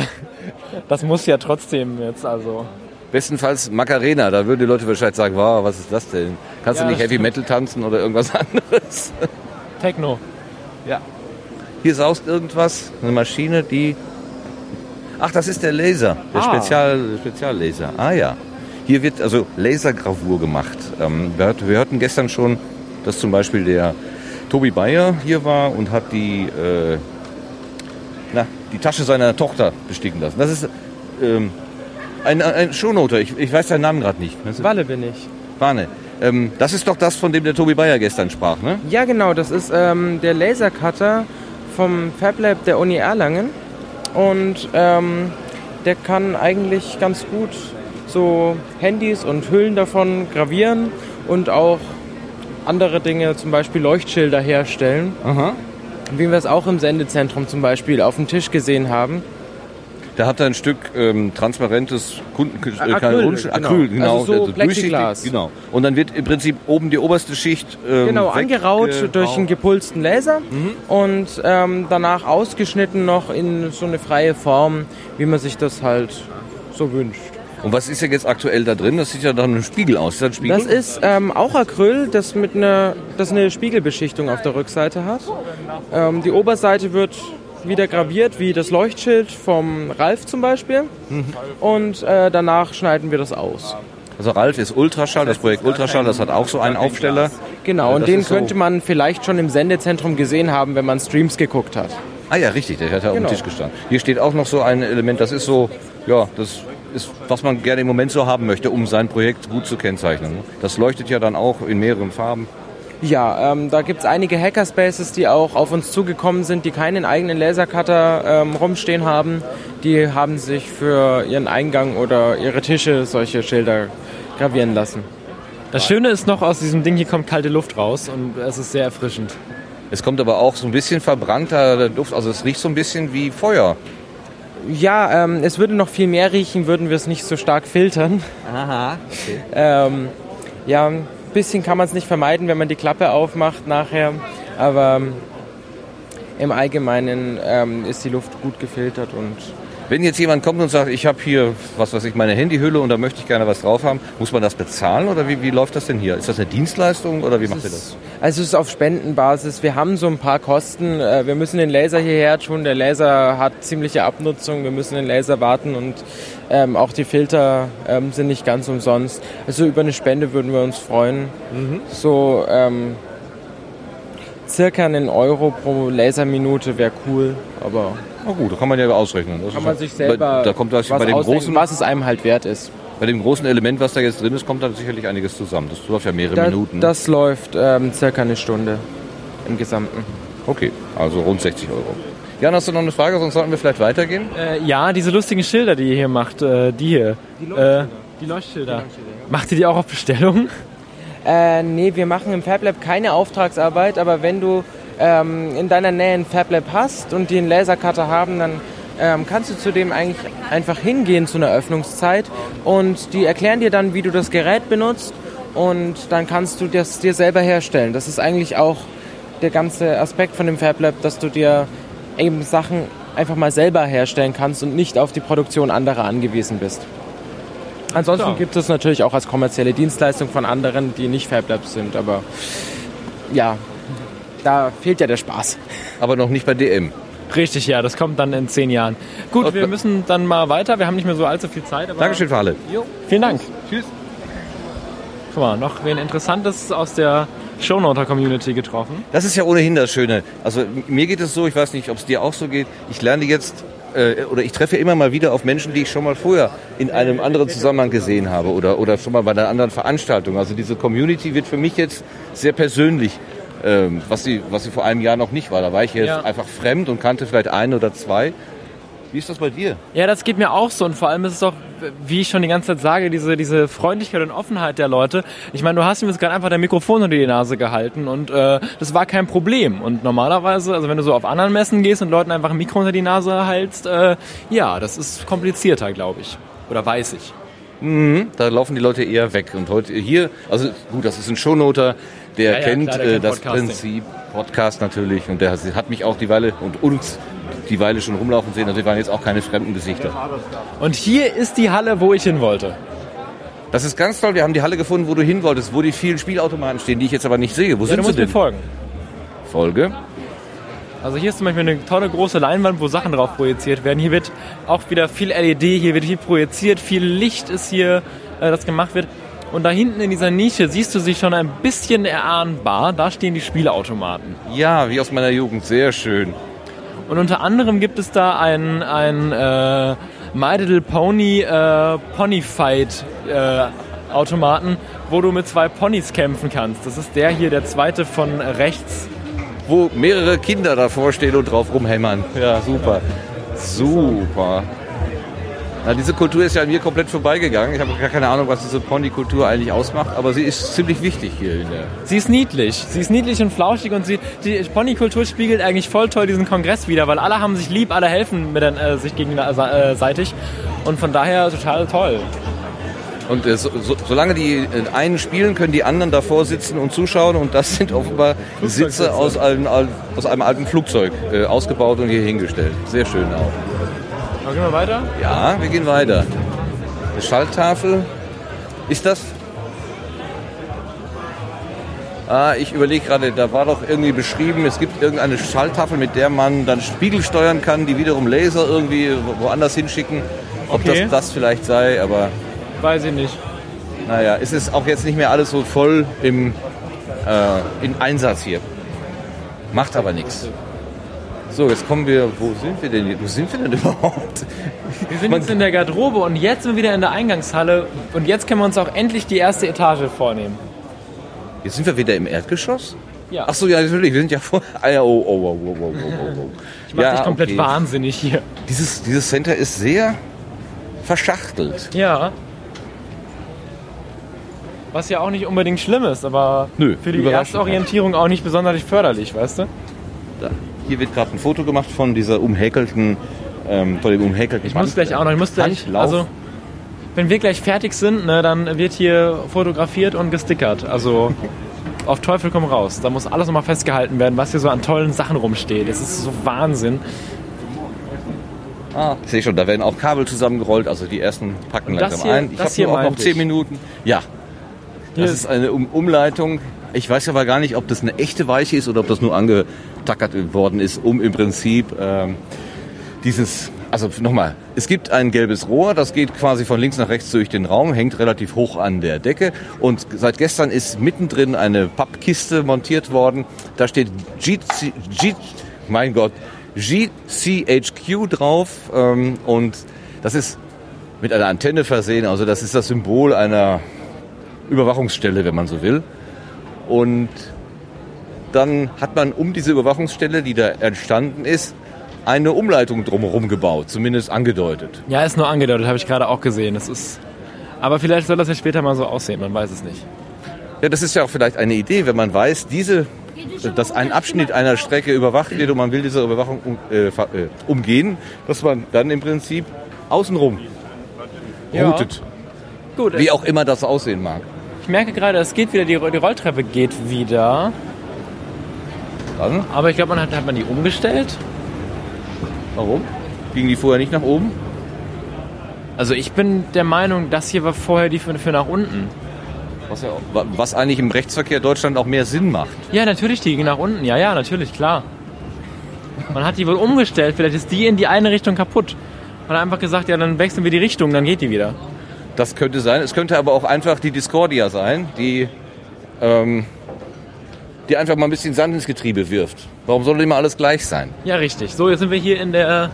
das muss ja trotzdem jetzt also. Bestenfalls Macarena, da würden die Leute wahrscheinlich sagen, wow, was ist das denn? Kannst Ja, du nicht Heavy Metal tanzen oder irgendwas anderes? Techno. Hier saust irgendwas, eine Maschine, die... Ach, das ist der Laser, der Ah. Spezial, Speziallaser. Ah ja. Hier wird also Lasergravur gemacht. Ähm, wir, hört- wir hörten gestern schon, dass zum Beispiel der Tobi Bayer hier war und hat die, äh, na, die Tasche seiner Tochter besticken lassen. Das ist ähm, ein, ein Shownoter, ich, ich weiß seinen Namen gerade nicht. Walle bin ich. Warne. Ähm, das ist doch das, von dem der Tobi Bayer gestern sprach, ne? Ja, genau, das ist ähm, der Lasercutter vom FabLab der Uni Erlangen. Und ähm, der kann eigentlich ganz gut so Handys und Hüllen davon gravieren und auch andere Dinge, zum Beispiel Leuchtschilder herstellen. Aha. Wie wir es auch im Sendezentrum zum Beispiel auf dem Tisch gesehen haben. Da hat er ein Stück ähm, transparentes Kunden äh, Acryl, genau. Acryl, genau. Also so also Plexiglas. Genau. Und dann wird im Prinzip oben die oberste Schicht ähm, Genau, angeraut äh, durch einen gepulsten Laser Mhm. und ähm, danach ausgeschnitten noch in so eine freie Form, wie man sich das halt so wünscht. Und was ist denn jetzt aktuell da drin? Das sieht ja nach einem Spiegel aus. Ist das ein Spiegel? Das ist ähm, auch Acryl, das mit einer, das eine Spiegelbeschichtung auf der Rückseite hat. Ähm, die Oberseite wird wieder graviert, wie das Leuchtschild vom Ralf zum Beispiel. Mhm. Und äh, danach schneiden wir das aus. also Ralf ist Ultraschall, das Projekt Ultraschall, das hat auch so einen Aufsteller. Genau, und das den ist so- könnte man vielleicht schon im Sendezentrum gesehen haben, wenn man Streams geguckt hat. Ah ja, richtig, der hat ja auf Genau. dem Tisch gestanden. Hier steht auch noch so ein Element, das ist so, ja, das ist, was man gerne im Moment so haben möchte, um sein Projekt gut zu kennzeichnen. ne? Das leuchtet ja dann auch in mehreren Farben. Ja, ähm, da gibt's einige Hackerspaces, die auch auf uns zugekommen sind, die keinen eigenen Lasercutter ähm, rumstehen haben. Die haben sich für ihren Eingang oder ihre Tische solche Schilder gravieren lassen. Das Schöne ist noch, aus diesem Ding hier kommt kalte Luft raus und es ist sehr erfrischend. Es kommt aber auch so ein bisschen verbrannter Duft, also es riecht so ein bisschen wie Feuer. Ja, ähm, es würde noch viel mehr riechen, würden wir es nicht so stark filtern. Aha. Ähm, ja, bisschen kann man es nicht vermeiden, wenn man die Klappe aufmacht nachher. Aber ähm, im Allgemeinen ähm, ist die Luft gut gefiltert und Wenn jetzt jemand kommt und sagt, ich habe hier, was weiß ich, meine Handyhülle und da möchte ich gerne was drauf haben, muss man das bezahlen oder wie, wie läuft das denn hier? Ist das eine Dienstleistung oder wie macht ihr das? Also es ist auf Spendenbasis. Wir haben so ein paar Kosten. Äh, Wir müssen den Laser hierher tun. Der Laser hat ziemliche Abnutzung. Wir müssen den Laser warten und ähm, auch die Filter ähm, sind nicht ganz umsonst. Also über eine Spende würden wir uns freuen. So ähm, circa einen Euro pro Laserminute wäre cool, aber Na gut, da kann man ja ausrechnen. Das kann man sich selber Bei, da kommt was bei, dem großen, was es einem halt wert ist. bei dem großen Element, was da jetzt drin ist, kommt da sicherlich einiges zusammen. Das läuft ja mehrere Da, Minuten. das läuft ähm, circa eine Stunde im Gesamten. okay, also rund 60 Euro. Jan, hast du noch eine Frage? Sonst sollten wir vielleicht weitergehen. Äh, ja, diese lustigen Schilder, die ihr hier macht, äh, die hier. Die Leuchtschilder. Äh, die Leuchtschilder. Macht ihr die auch auf Bestellung? Äh, nee, wir machen im FabLab keine Auftragsarbeit, aber wenn du ähm, in deiner Nähe ein FabLab hast und die einen Lasercutter haben, dann ähm, kannst du zu dem eigentlich einfach hingehen zu einer Öffnungszeit und die erklären dir dann, wie du das Gerät benutzt und dann kannst du das dir selber herstellen. Das ist eigentlich auch der ganze Aspekt von dem FabLab, dass du dir eben Sachen einfach mal selber herstellen kannst und nicht auf die Produktion anderer angewiesen bist. Ansonsten Klar. gibt es natürlich auch als kommerzielle Dienstleistung von anderen, die nicht FabLabs sind, aber ja, da fehlt ja der Spaß. Aber noch nicht bei DM. Richtig, ja, das kommt dann in zehn Jahren. Gut, Okay. wir müssen dann mal weiter. Wir haben nicht mehr so allzu viel Zeit. Aber Dankeschön für alle. Jo, vielen Dank. Tschüss. Guck mal, noch wen Interessantes aus der Shownoter-Community getroffen. Das ist ja ohnehin das Schöne. Also mir geht es so, ich weiß nicht, ob es dir auch so geht. Ich lerne jetzt äh, oder ich treffe immer mal wieder auf Menschen, die ich schon mal vorher in einem anderen Zusammenhang gesehen habe oder, oder schon mal bei einer anderen Veranstaltung. Also diese Community wird für mich jetzt sehr persönlich, ähm, was, sie, was sie vor einem Jahr noch nicht war. Da war ich jetzt Ja. einfach fremd und kannte vielleicht ein oder zwei. Wie ist das bei dir? Ja, das geht mir auch so. Und vor allem ist es doch, wie ich schon die ganze Zeit sage, diese, diese Freundlichkeit und Offenheit der Leute. Ich meine, du hast ihm jetzt gerade einfach dein Mikrofon unter die Nase gehalten und äh, das war kein Problem. Und normalerweise, also wenn du so auf anderen Messen gehst und Leuten einfach ein Mikro unter die Nase hältst, äh, ja, das ist komplizierter, glaube ich. Oder weiß ich. Mhm, da laufen die Leute eher weg. Und heute hier, also gut, das ist ein Shownoter, der Ja, ja, kennt klar, der äh, kennt das. Prinzip Podcast natürlich und der hat mich auch die Weile und uns die Weile schon rumlaufen sehen. Also wir waren jetzt auch keine fremden Gesichter. Und hier ist die Halle, wo ich hin wollte. Das ist ganz toll. Wir haben die Halle gefunden, wo du hin wolltest, wo die vielen Spielautomaten stehen, die ich jetzt aber nicht sehe. Wo Ja, sind du sie musst mir denn? folgen. Folge. Also hier ist zum Beispiel eine tolle große Leinwand, wo Sachen drauf projiziert werden. Hier wird auch wieder viel LED, hier wird viel projiziert, viel Licht ist hier, äh, das gemacht wird. Und da hinten in dieser Nische siehst du sie schon ein bisschen erahnbar. Da stehen die Spieleautomaten. Ja, wie aus meiner Jugend. Sehr schön. Und unter anderem gibt es da einen, einen äh, My Little Pony äh, Pony Fight äh, Automaten, wo du mit zwei Ponys kämpfen kannst. Das ist der hier, der zweite von rechts. Wo mehrere Kinder davor stehen und drauf rumhämmern. Ja, super. Super. Na, diese Kultur ist ja an mir komplett vorbeigegangen. Ich habe gar keine Ahnung, was diese Pony-Kultur eigentlich ausmacht, aber sie ist ziemlich wichtig hier in der. Sie ist niedlich. Sie ist niedlich und flauschig und sie, die Ponykultur spiegelt eigentlich voll toll diesen Kongress wieder, weil alle haben sich lieb, alle helfen mit, äh, sich gegenseitig. Und von daher total toll. Und äh, so, so, solange die äh, einen spielen, können die anderen davor sitzen und zuschauen. Und das sind offenbar Sitze aus einem, aus einem alten Flugzeug äh, ausgebaut und hier hingestellt. Sehr schön auch. Aber gehen wir weiter? Ja, wir gehen weiter. Eine Schalttafel. Ist das? Ah, ich überlege gerade, da war doch irgendwie beschrieben, es gibt irgendeine Schalttafel, mit der man dann Spiegel steuern kann, die wiederum Laser irgendwie wo- woanders hinschicken. Ob Okay. das das vielleicht sei, aber Weiß ich nicht. naja, es ist auch jetzt nicht mehr alles so voll im, äh, in Einsatz hier. Macht aber nichts. So, jetzt kommen wir, wo sind wir denn hier? Wo sind wir denn <laughs> überhaupt? Wir sind Man- jetzt in der Garderobe und jetzt sind wir wieder in der Eingangshalle und jetzt können wir uns auch endlich die erste Etage vornehmen. Jetzt sind wir wieder im Erdgeschoss? Ja. Ach so, ja, natürlich. Wir sind ja vor. <laughs> Ah, ja, oh, oh, oh, oh, oh, oh, oh. Ich mach ja, dich komplett okay. wahnsinnig hier. Dieses, dieses Center ist sehr verschachtelt. Ja. Was ja auch nicht unbedingt schlimm ist, aber Nö, für die. Erstorientierung auch nicht besonders förderlich, weißt du? Da. Hier wird gerade ein Foto gemacht von dieser umhäkelten, ähm, von dem umhäkelten Ich muss gleich auch noch, ich muss gleich, also wenn wir gleich fertig sind, ne, dann wird hier fotografiert und gestickert. Also <laughs> auf Teufel komm raus. Da muss alles nochmal festgehalten werden, was hier so an tollen Sachen rumsteht. Das ist so Wahnsinn. Ah, ich sehe schon, da werden auch Kabel zusammengerollt, also die ersten packen Und das langsam hier- ein. Ich habe auch noch meinte 10 ich. Minuten. Ja, das ist eine um Umleitung. Ich weiß aber gar nicht, ob das eine echte Weiche ist oder ob das nur angetackert worden ist, um im Prinzip ähm, dieses, also nochmal, es gibt ein gelbes Rohr, das geht quasi von links nach rechts durch den Raum, hängt relativ hoch an der Decke und seit gestern ist mittendrin eine Pappkiste montiert worden. Da steht GC, G, mein Gott, GCHQ drauf ähm, und das ist mit einer Antenne versehen, also das ist das Symbol einer Überwachungsstelle, wenn man so will. Und dann hat man um diese Überwachungsstelle, die da entstanden ist, eine Umleitung drumherum gebaut, zumindest angedeutet. Ja, ist nur angedeutet, habe ich gerade auch gesehen. Das ist, aber vielleicht soll das ja später mal so aussehen, man weiß es nicht. Ja, das ist ja auch vielleicht eine Idee, wenn man weiß, diese, dass ein Abschnitt einer Strecke überwacht wird und man will diese Überwachung um, äh, äh, umgehen, dass man dann im Prinzip außenrum Ja. routet. Gut, Wie auch immer das aussehen mag. ich merke gerade, es geht wieder, die, die Rolltreppe geht wieder. Dann, Aber ich glaube, man hat, hat man die umgestellt. warum? Ging die vorher nicht nach oben? Also ich bin der Meinung, das hier war vorher die für, für nach unten. Was, ja, auch- was eigentlich im Rechtsverkehr Deutschland auch mehr Sinn macht. Ja, natürlich, die ging nach unten. Ja, ja, natürlich, klar. Man hat die wohl umgestellt, vielleicht ist die in die eine Richtung kaputt. Man hat einfach gesagt, ja, dann wechseln wir die Richtung, dann geht die wieder. Das könnte sein. Es könnte aber auch einfach die Discordia sein, die, ähm, die einfach mal ein bisschen Sand ins Getriebe wirft. Warum soll immer alles gleich sein? Ja, richtig. So, jetzt sind wir hier in der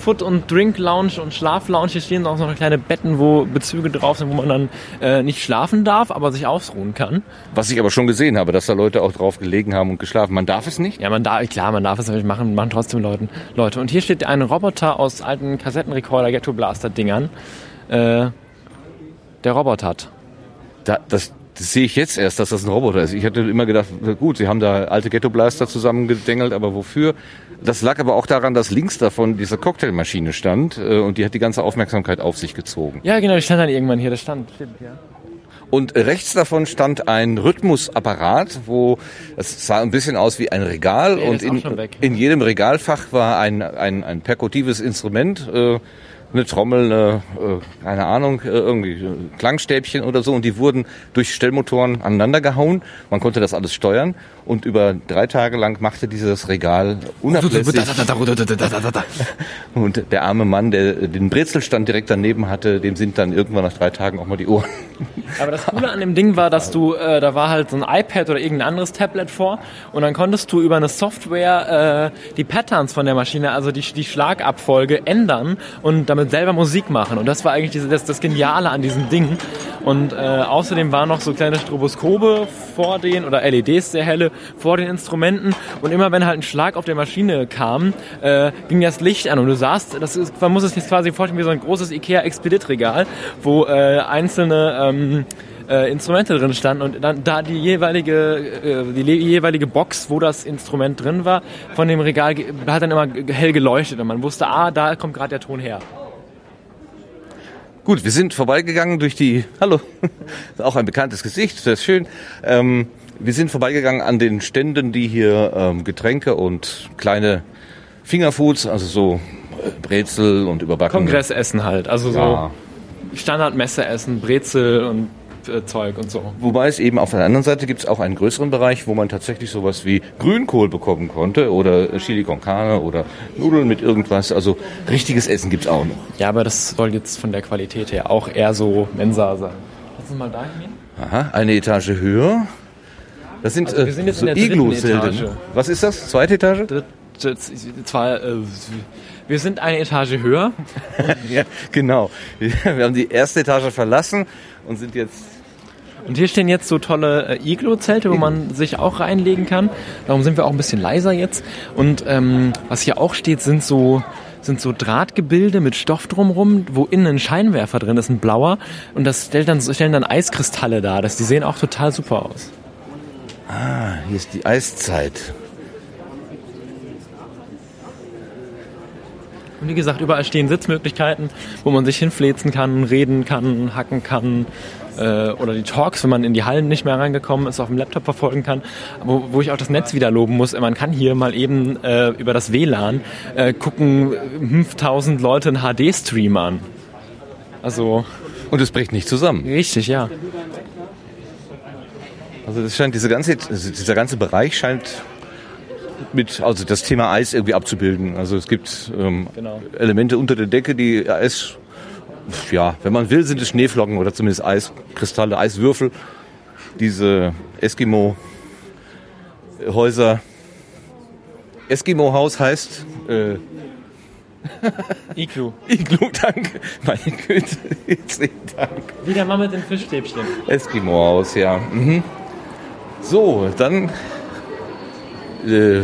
Food- und Drink-Lounge und Schlaf-Lounge. Hier stehen auch noch kleine Betten, wo Bezüge drauf sind, wo man dann äh, nicht schlafen darf, aber sich ausruhen kann. Was ich aber schon gesehen habe, dass da Leute auch drauf gelegen haben und geschlafen. Man darf es nicht? Ja, man darf, klar, man darf es natürlich machen, machen trotzdem Leuten, Leute. Und hier steht ein Roboter aus alten Kassettenrekorder Ghetto Blaster Dingern. Äh, der Roboter hat. Da, das, das sehe ich jetzt erst, dass das ein Roboter ist. Ich hatte immer gedacht, gut, sie haben da alte Ghetto-Blaster zusammengedengelt, aber wofür? Das lag aber auch daran, dass links davon diese Cocktailmaschine stand äh, und die hat die ganze Aufmerksamkeit auf sich gezogen. Ja, genau, die stand dann irgendwann hier, das stand. Stimmt, ja. Und rechts davon stand ein Rhythmusapparat, wo es sah ein bisschen aus wie ein Regal der und in, weg. in jedem Regalfach war ein, ein, ein perkutives Instrument, äh, eine Trommel, eine, äh, keine Ahnung, äh, irgendwie äh, Klangstäbchen oder so. Und die wurden durch Stellmotoren aneinander gehauen. Man konnte das alles steuern. Und über drei Tage lang machte dieses Regal unablässig. Und der arme Mann, der den Brezelstand direkt daneben hatte, dem sind dann irgendwann nach drei Tagen auch mal die Ohren. Aber das Coole an dem Ding war, dass du, äh, da war halt so ein iPad oder irgendein anderes Tablet vor. Und dann konntest du über eine Software äh, die Patterns von der Maschine, also die, die Schlagabfolge ändern. Und damit selber Musik machen. Und das war eigentlich das, das Geniale an diesem Ding. Und äh, außerdem waren noch so kleine Stroboskope vor den, oder LEDs sehr helle, vor den Instrumenten. Und immer wenn halt ein Schlag auf der Maschine kam, äh, ging das Licht an. Und du sahst, das ist, man muss es jetzt quasi vorstellen wie so ein großes Ikea-Expedit-Regal, wo äh, einzelne ähm, äh, Instrumente drin standen und dann da die jeweilige äh, die jeweilige Box, wo das Instrument drin war, von dem Regal hat dann immer hell geleuchtet und man wusste, ah, da kommt gerade der Ton her. Gut, wir sind vorbeigegangen durch die, hallo, <laughs> auch ein bekanntes Gesicht, sehr schön. Ähm, wir sind vorbeigegangen an den Ständen, die hier ähm, Getränke und kleine Fingerfoods, also so äh, Brezel und überbackene. Kongressessen halt, also so Ja. Standardmesseessen, Brezel und Zeug und so. Wobei es eben auf der anderen Seite gibt es auch einen größeren Bereich, wo man tatsächlich sowas wie Grünkohl bekommen konnte oder Chili con Carne oder Nudeln mit irgendwas. Also richtiges Essen gibt's auch noch. Ja, aber das soll jetzt von der Qualität her auch eher so Mensa sein. Lass uns mal dahin gehen. Aha, eine Etage höher. Das sind, Also wir sind jetzt so in der Iglu-Zelte, Etage. Was ist das? Zweite Etage? Dritte, zwar, äh, wir sind eine Etage höher. <laughs> Ja, genau. Wir haben die erste Etage verlassen und sind jetzt. Und hier stehen jetzt so tolle äh, Iglo-Zelte, wo man sich auch reinlegen kann. Darum sind wir auch ein bisschen leiser jetzt. Und ähm, was hier auch steht, sind so sind so Drahtgebilde mit Stoff drumrum, wo innen ein Scheinwerfer drin ist, ein blauer. Und das stellt dann, stellen dann Eiskristalle dar. Das, die sehen auch total super aus. Ah, hier ist die Eiszeit. Und wie gesagt, überall stehen Sitzmöglichkeiten, wo man sich hinfläzen kann, reden kann, hacken kann. Äh, oder die Talks, wenn man in die Hallen nicht mehr reingekommen ist, auf dem Laptop verfolgen kann. Wo, wo ich auch das Netz wieder loben muss. Man kann hier mal eben äh, über das WLAN äh, gucken, 5000 Leute einen HD-Stream an. Also Und es bricht nicht zusammen. richtig, ja. Also das scheint diese ganze, also dieser ganze Bereich scheint mit, also das Thema Eis irgendwie abzubilden. Also es gibt ähm, Genau. Elemente unter der Decke, die Eis, ja, wenn man will, sind es Schneeflocken oder zumindest Eiskristalle, Eiswürfel. Diese Eskimo-Häuser. Eskimo-Haus heißt äh, Iglu. <laughs> Iglu, danke. Meine Güte, <laughs> herzlichen Dank. Wieder mal mit den Fischstäbchen. Eskimo-Haus, ja. Mhm. So, dann äh,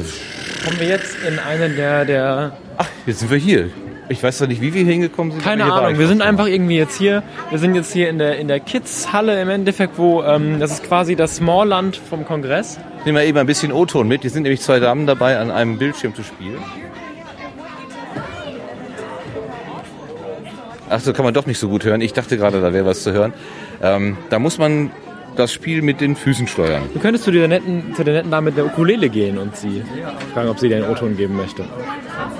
Kommen wir jetzt in eine der, der Ach, jetzt sind wir hier. Ich weiß zwar nicht, wie wir hingekommen sind. Keine Ahnung, ich wir sind einfach mal. irgendwie jetzt hier. Wir sind jetzt hier in der, in der Kids-Halle im Endeffekt, wo ähm, das ist quasi das Smallland vom Kongress. Nehmen wir eben ein bisschen O-Ton mit. Hier sind nämlich zwei Damen dabei, an einem Bildschirm zu spielen. Ach so, kann man doch nicht so gut hören. Ich dachte gerade, da wäre was zu hören. Ähm, da muss man das Spiel mit den Füßen steuern. Du könntest zu der netten, zu der netten Dame mit der Ukulele gehen und sie fragen, ob sie dir einen O-Ton geben möchte.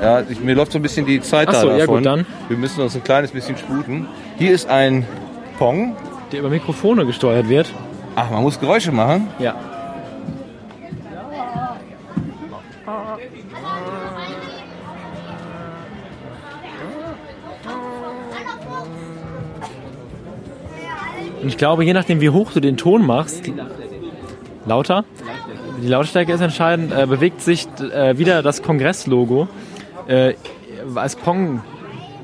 Ja, ich, mir läuft so ein bisschen die Zeit Ach so, da ja davon. gut, dann. Wir müssen uns ein kleines bisschen sputen. Hier ist ein Pong. Der über Mikrofone gesteuert wird. Ach, man muss Geräusche machen. Ja. Und ich glaube, je nachdem, wie hoch du den Ton machst, lauter, die Lautstärke ist entscheidend, äh, bewegt sich äh, wieder das Kongresslogo äh, als Pong.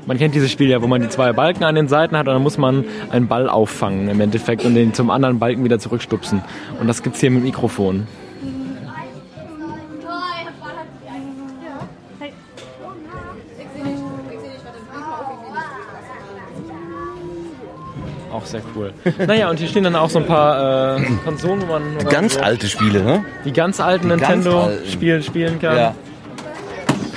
Man kennt dieses Spiel ja, wo man die zwei Balken an den Seiten hat und dann muss man einen Ball auffangen im Endeffekt und den zum anderen Balken wieder zurückstupsen. Und das gibt's hier mit Mikrofon. Sehr cool. naja, und hier stehen dann auch so ein paar äh, Konsolen, wo man, Ganz so alte Spiele, ne? die ganz alten Nintendo-Spiele spielen kann. Ja.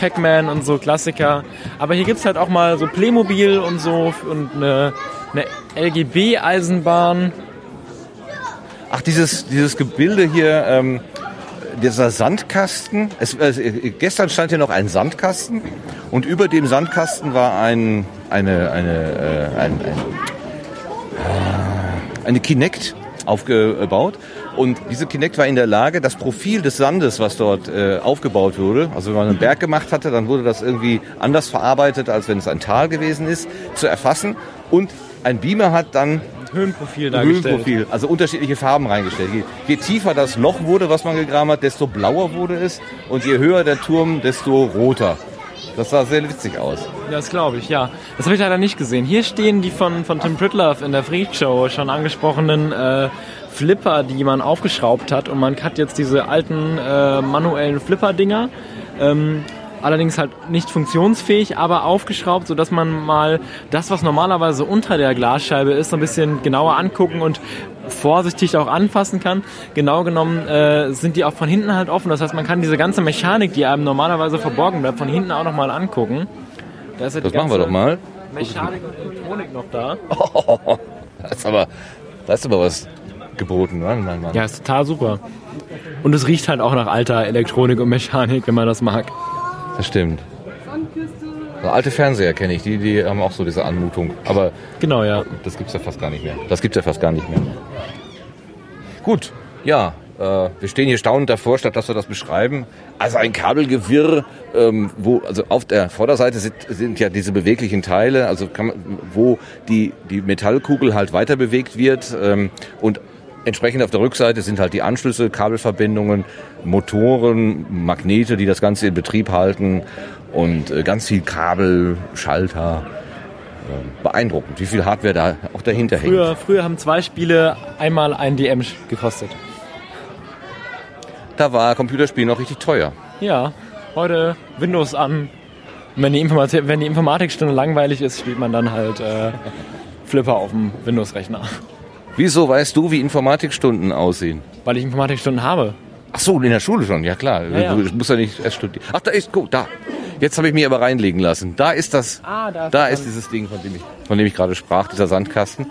Pac-Man und so Klassiker. Aber hier gibt's halt auch mal so Playmobil und so und eine, eine LGB-Eisenbahn. Ach, dieses, dieses Gebilde hier, ähm, dieser Sandkasten. Es, äh, gestern stand hier noch ein Sandkasten und über dem Sandkasten war ein, eine, eine, äh, ein, ein, eine Kinect aufgebaut. Und diese Kinect war in der Lage, das Profil des Sandes, was dort äh, aufgebaut wurde, also wenn man einen Berg gemacht hatte, dann wurde das irgendwie anders verarbeitet, als wenn es ein Tal gewesen ist, zu erfassen. Und ein Beamer hat dann Höhenprofil dargestellt. Höhenprofil, also unterschiedliche Farben reingestellt. Je, je tiefer das Loch wurde, was man gegraben hat, desto blauer wurde es. Und je höher der Turm, desto roter. Das sah sehr witzig aus. Ja, das glaube ich, ja. Das habe ich leider nicht gesehen. Hier stehen die von, von Tim Pritlove in der Freak Show schon angesprochenen äh, Flipper, die man aufgeschraubt hat. Und man hat jetzt diese alten äh, manuellen Flipper-Dinger. Ähm, allerdings halt nicht funktionsfähig, aber aufgeschraubt, sodass man mal das, was normalerweise unter der Glasscheibe ist, so ein bisschen genauer angucken und vorsichtig auch anfassen kann. Genau genommen äh, sind die auch von hinten halt offen. Das heißt, man kann diese ganze Mechanik, die einem normalerweise verborgen bleibt, von hinten auch nochmal angucken. Da ist ja Das machen wir doch mal. Mechanik und Elektronik noch da. <laughs> Das ist aber, das ist aber was geboten, Mann, Mann, Mann. Ja, ist total super. Und es riecht halt auch nach alter Elektronik und Mechanik, wenn man das mag. Das stimmt. So alte Fernseher kenne ich, die, die haben auch so diese Anmutung. Aber Genau, ja. das gibt's ja fast gar nicht mehr. Das gibt's ja fast gar nicht mehr. Gut, ja, äh, wir stehen hier staunend davor, statt dass wir das beschreiben. Also ein Kabelgewirr, ähm, wo also auf der Vorderseite sind, sind ja diese beweglichen Teile, also man, wo die die Metallkugel halt weiter bewegt wird ähm, und entsprechend auf der Rückseite sind halt die Anschlüsse, Kabelverbindungen, Motoren, Magnete, die das Ganze in Betrieb halten und äh, ganz viel Kabel, Schalter. Äh, beeindruckend, wie viel Hardware da auch dahinter hängt. Früher, früher haben zwei Spiele einmal ein DM gekostet. Da war Computerspiel noch richtig teuer. Ja, heute Windows an. Und wenn die, Informatik, wenn die Informatikstunde langweilig ist, spielt man dann halt äh, Flipper auf dem Windows-Rechner. Wieso weißt du, wie Informatikstunden aussehen? Weil ich Informatikstunden habe. Ach so, in der Schule schon, ja klar. Ja, ja. Du musst ja nicht erst studieren. Ach, da ist, guck, da. Jetzt habe ich mich aber reinlegen lassen. Da ist das, Ah, da ist da ist dieses Ding, von dem ich, von dem ich gerade sprach, dieser Sandkasten.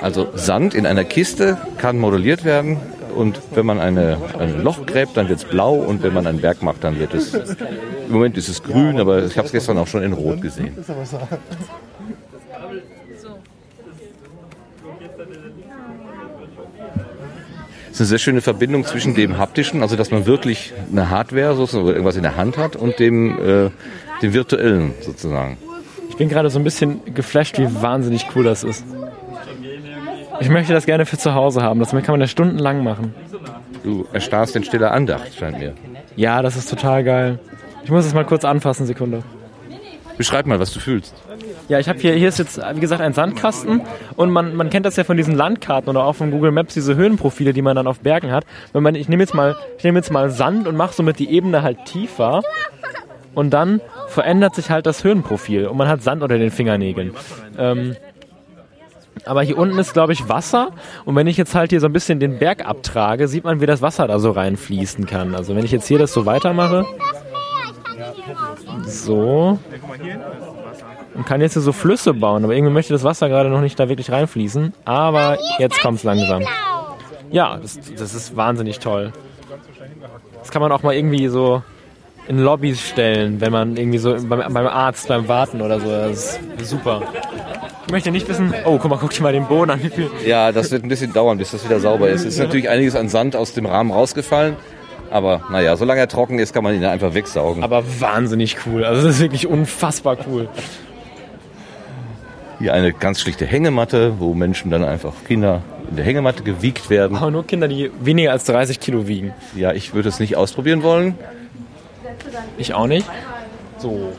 Also Sand in einer Kiste kann modelliert werden und wenn man eine, ein Loch gräbt, dann wird es blau und wenn man einen Berg macht, dann wird es, im Moment ist es grün, aber ich habe es gestern auch schon in rot gesehen. Es ist eine sehr schöne Verbindung zwischen dem haptischen, also dass man wirklich eine Hardware sozusagen oder irgendwas in der Hand hat und dem, äh, dem virtuellen sozusagen. Ich bin gerade so ein bisschen geflasht, wie wahnsinnig cool das ist. Ich möchte das gerne für zu Hause haben. Das kann man ja stundenlang machen. Du erstarrst in stiller Andacht, scheint mir. Ja, das ist total geil. Ich muss es mal kurz anfassen, Sekunde. Beschreib mal, was du fühlst. Ja, ich habe hier, hier ist jetzt, wie gesagt, ein Sandkasten und man, man kennt das ja von diesen Landkarten oder auch von Google Maps, diese Höhenprofile, die man dann auf Bergen hat. Wenn man, ich nehme jetzt mal, ich nehme jetzt mal Sand und mache somit die Ebene halt tiefer und dann verändert sich halt das Höhenprofil und man hat Sand unter den Fingernägeln. Ähm, aber hier unten ist, glaube ich, Wasser. Und wenn ich jetzt halt hier so ein bisschen den Berg abtrage, sieht man, wie das Wasser da so reinfließen kann. Also wenn ich jetzt hier das so weitermache. So. Und kann jetzt hier so Flüsse bauen. Aber irgendwie möchte das Wasser gerade noch nicht da wirklich reinfließen. Aber jetzt kommt's langsam. Ja, das, das ist wahnsinnig toll. Das kann man auch mal irgendwie so in Lobbys stellen, wenn man irgendwie so beim, beim Arzt beim Warten oder so. Das ist super. Ich möchte nicht wissen, oh, guck mal, guck dir mal den Boden an, wie viel. Ja, das wird ein bisschen dauern, bis das wieder sauber ist. Es ist natürlich einiges an Sand aus dem Rahmen rausgefallen. Aber naja, solange er trocken ist, kann man ihn einfach wegsaugen. Aber wahnsinnig cool. Also das ist wirklich unfassbar cool. Hier eine ganz schlichte Hängematte, wo Menschen dann einfach Kinder in der Hängematte gewiegt werden. Aber nur Kinder, die weniger als 30 Kilo wiegen. Ja, ich würde es nicht ausprobieren wollen. Ich auch nicht. So.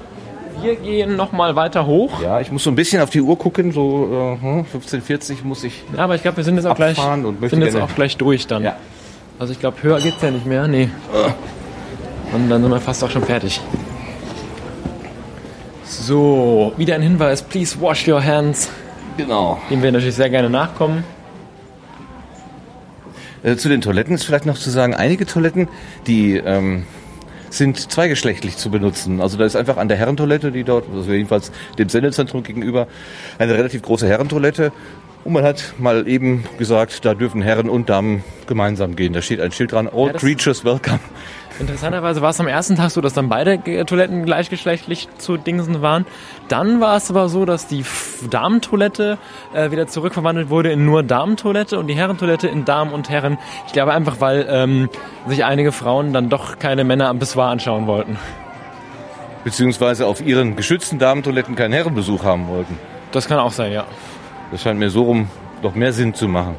Wir gehen nochmal weiter hoch. Ja, ich muss so ein bisschen auf die Uhr gucken, so äh, 15.40 muss ich. Ja, aber ich glaube, wir sind jetzt auch gleich, sind jetzt auch gleich durch dann. Ja. Also ich glaube, höher geht's ja nicht mehr. Nee. Und dann sind wir fast auch schon fertig. So, wieder ein Hinweis. Please wash your hands. Genau. Dem wir natürlich sehr gerne nachkommen. Äh, zu den Toiletten ist vielleicht noch zu sagen, einige Toiletten, die ähm, sind zweigeschlechtlich zu benutzen. Also da ist einfach an der Herrentoilette, die dort, also jedenfalls dem Sendezentrum gegenüber, eine relativ große Herrentoilette. Und man hat mal eben gesagt, da dürfen Herren und Damen gemeinsam gehen. Da steht ein Schild dran, all Ja, creatures welcome. Interessanterweise war es am ersten Tag so, dass dann beide Toiletten gleichgeschlechtlich zu Dingsen waren. Dann war es aber so, dass die Damentoilette äh, wieder zurückverwandelt wurde in nur Damentoilette und die Herrentoilette in Damen und Herren. Ich glaube einfach, weil ähm, sich einige Frauen dann doch keine Männer am Pissoir anschauen wollten. Beziehungsweise auf ihren geschützten Damentoiletten keinen Herrenbesuch haben wollten. Das kann auch sein, ja. Das scheint mir so rum noch mehr Sinn zu machen.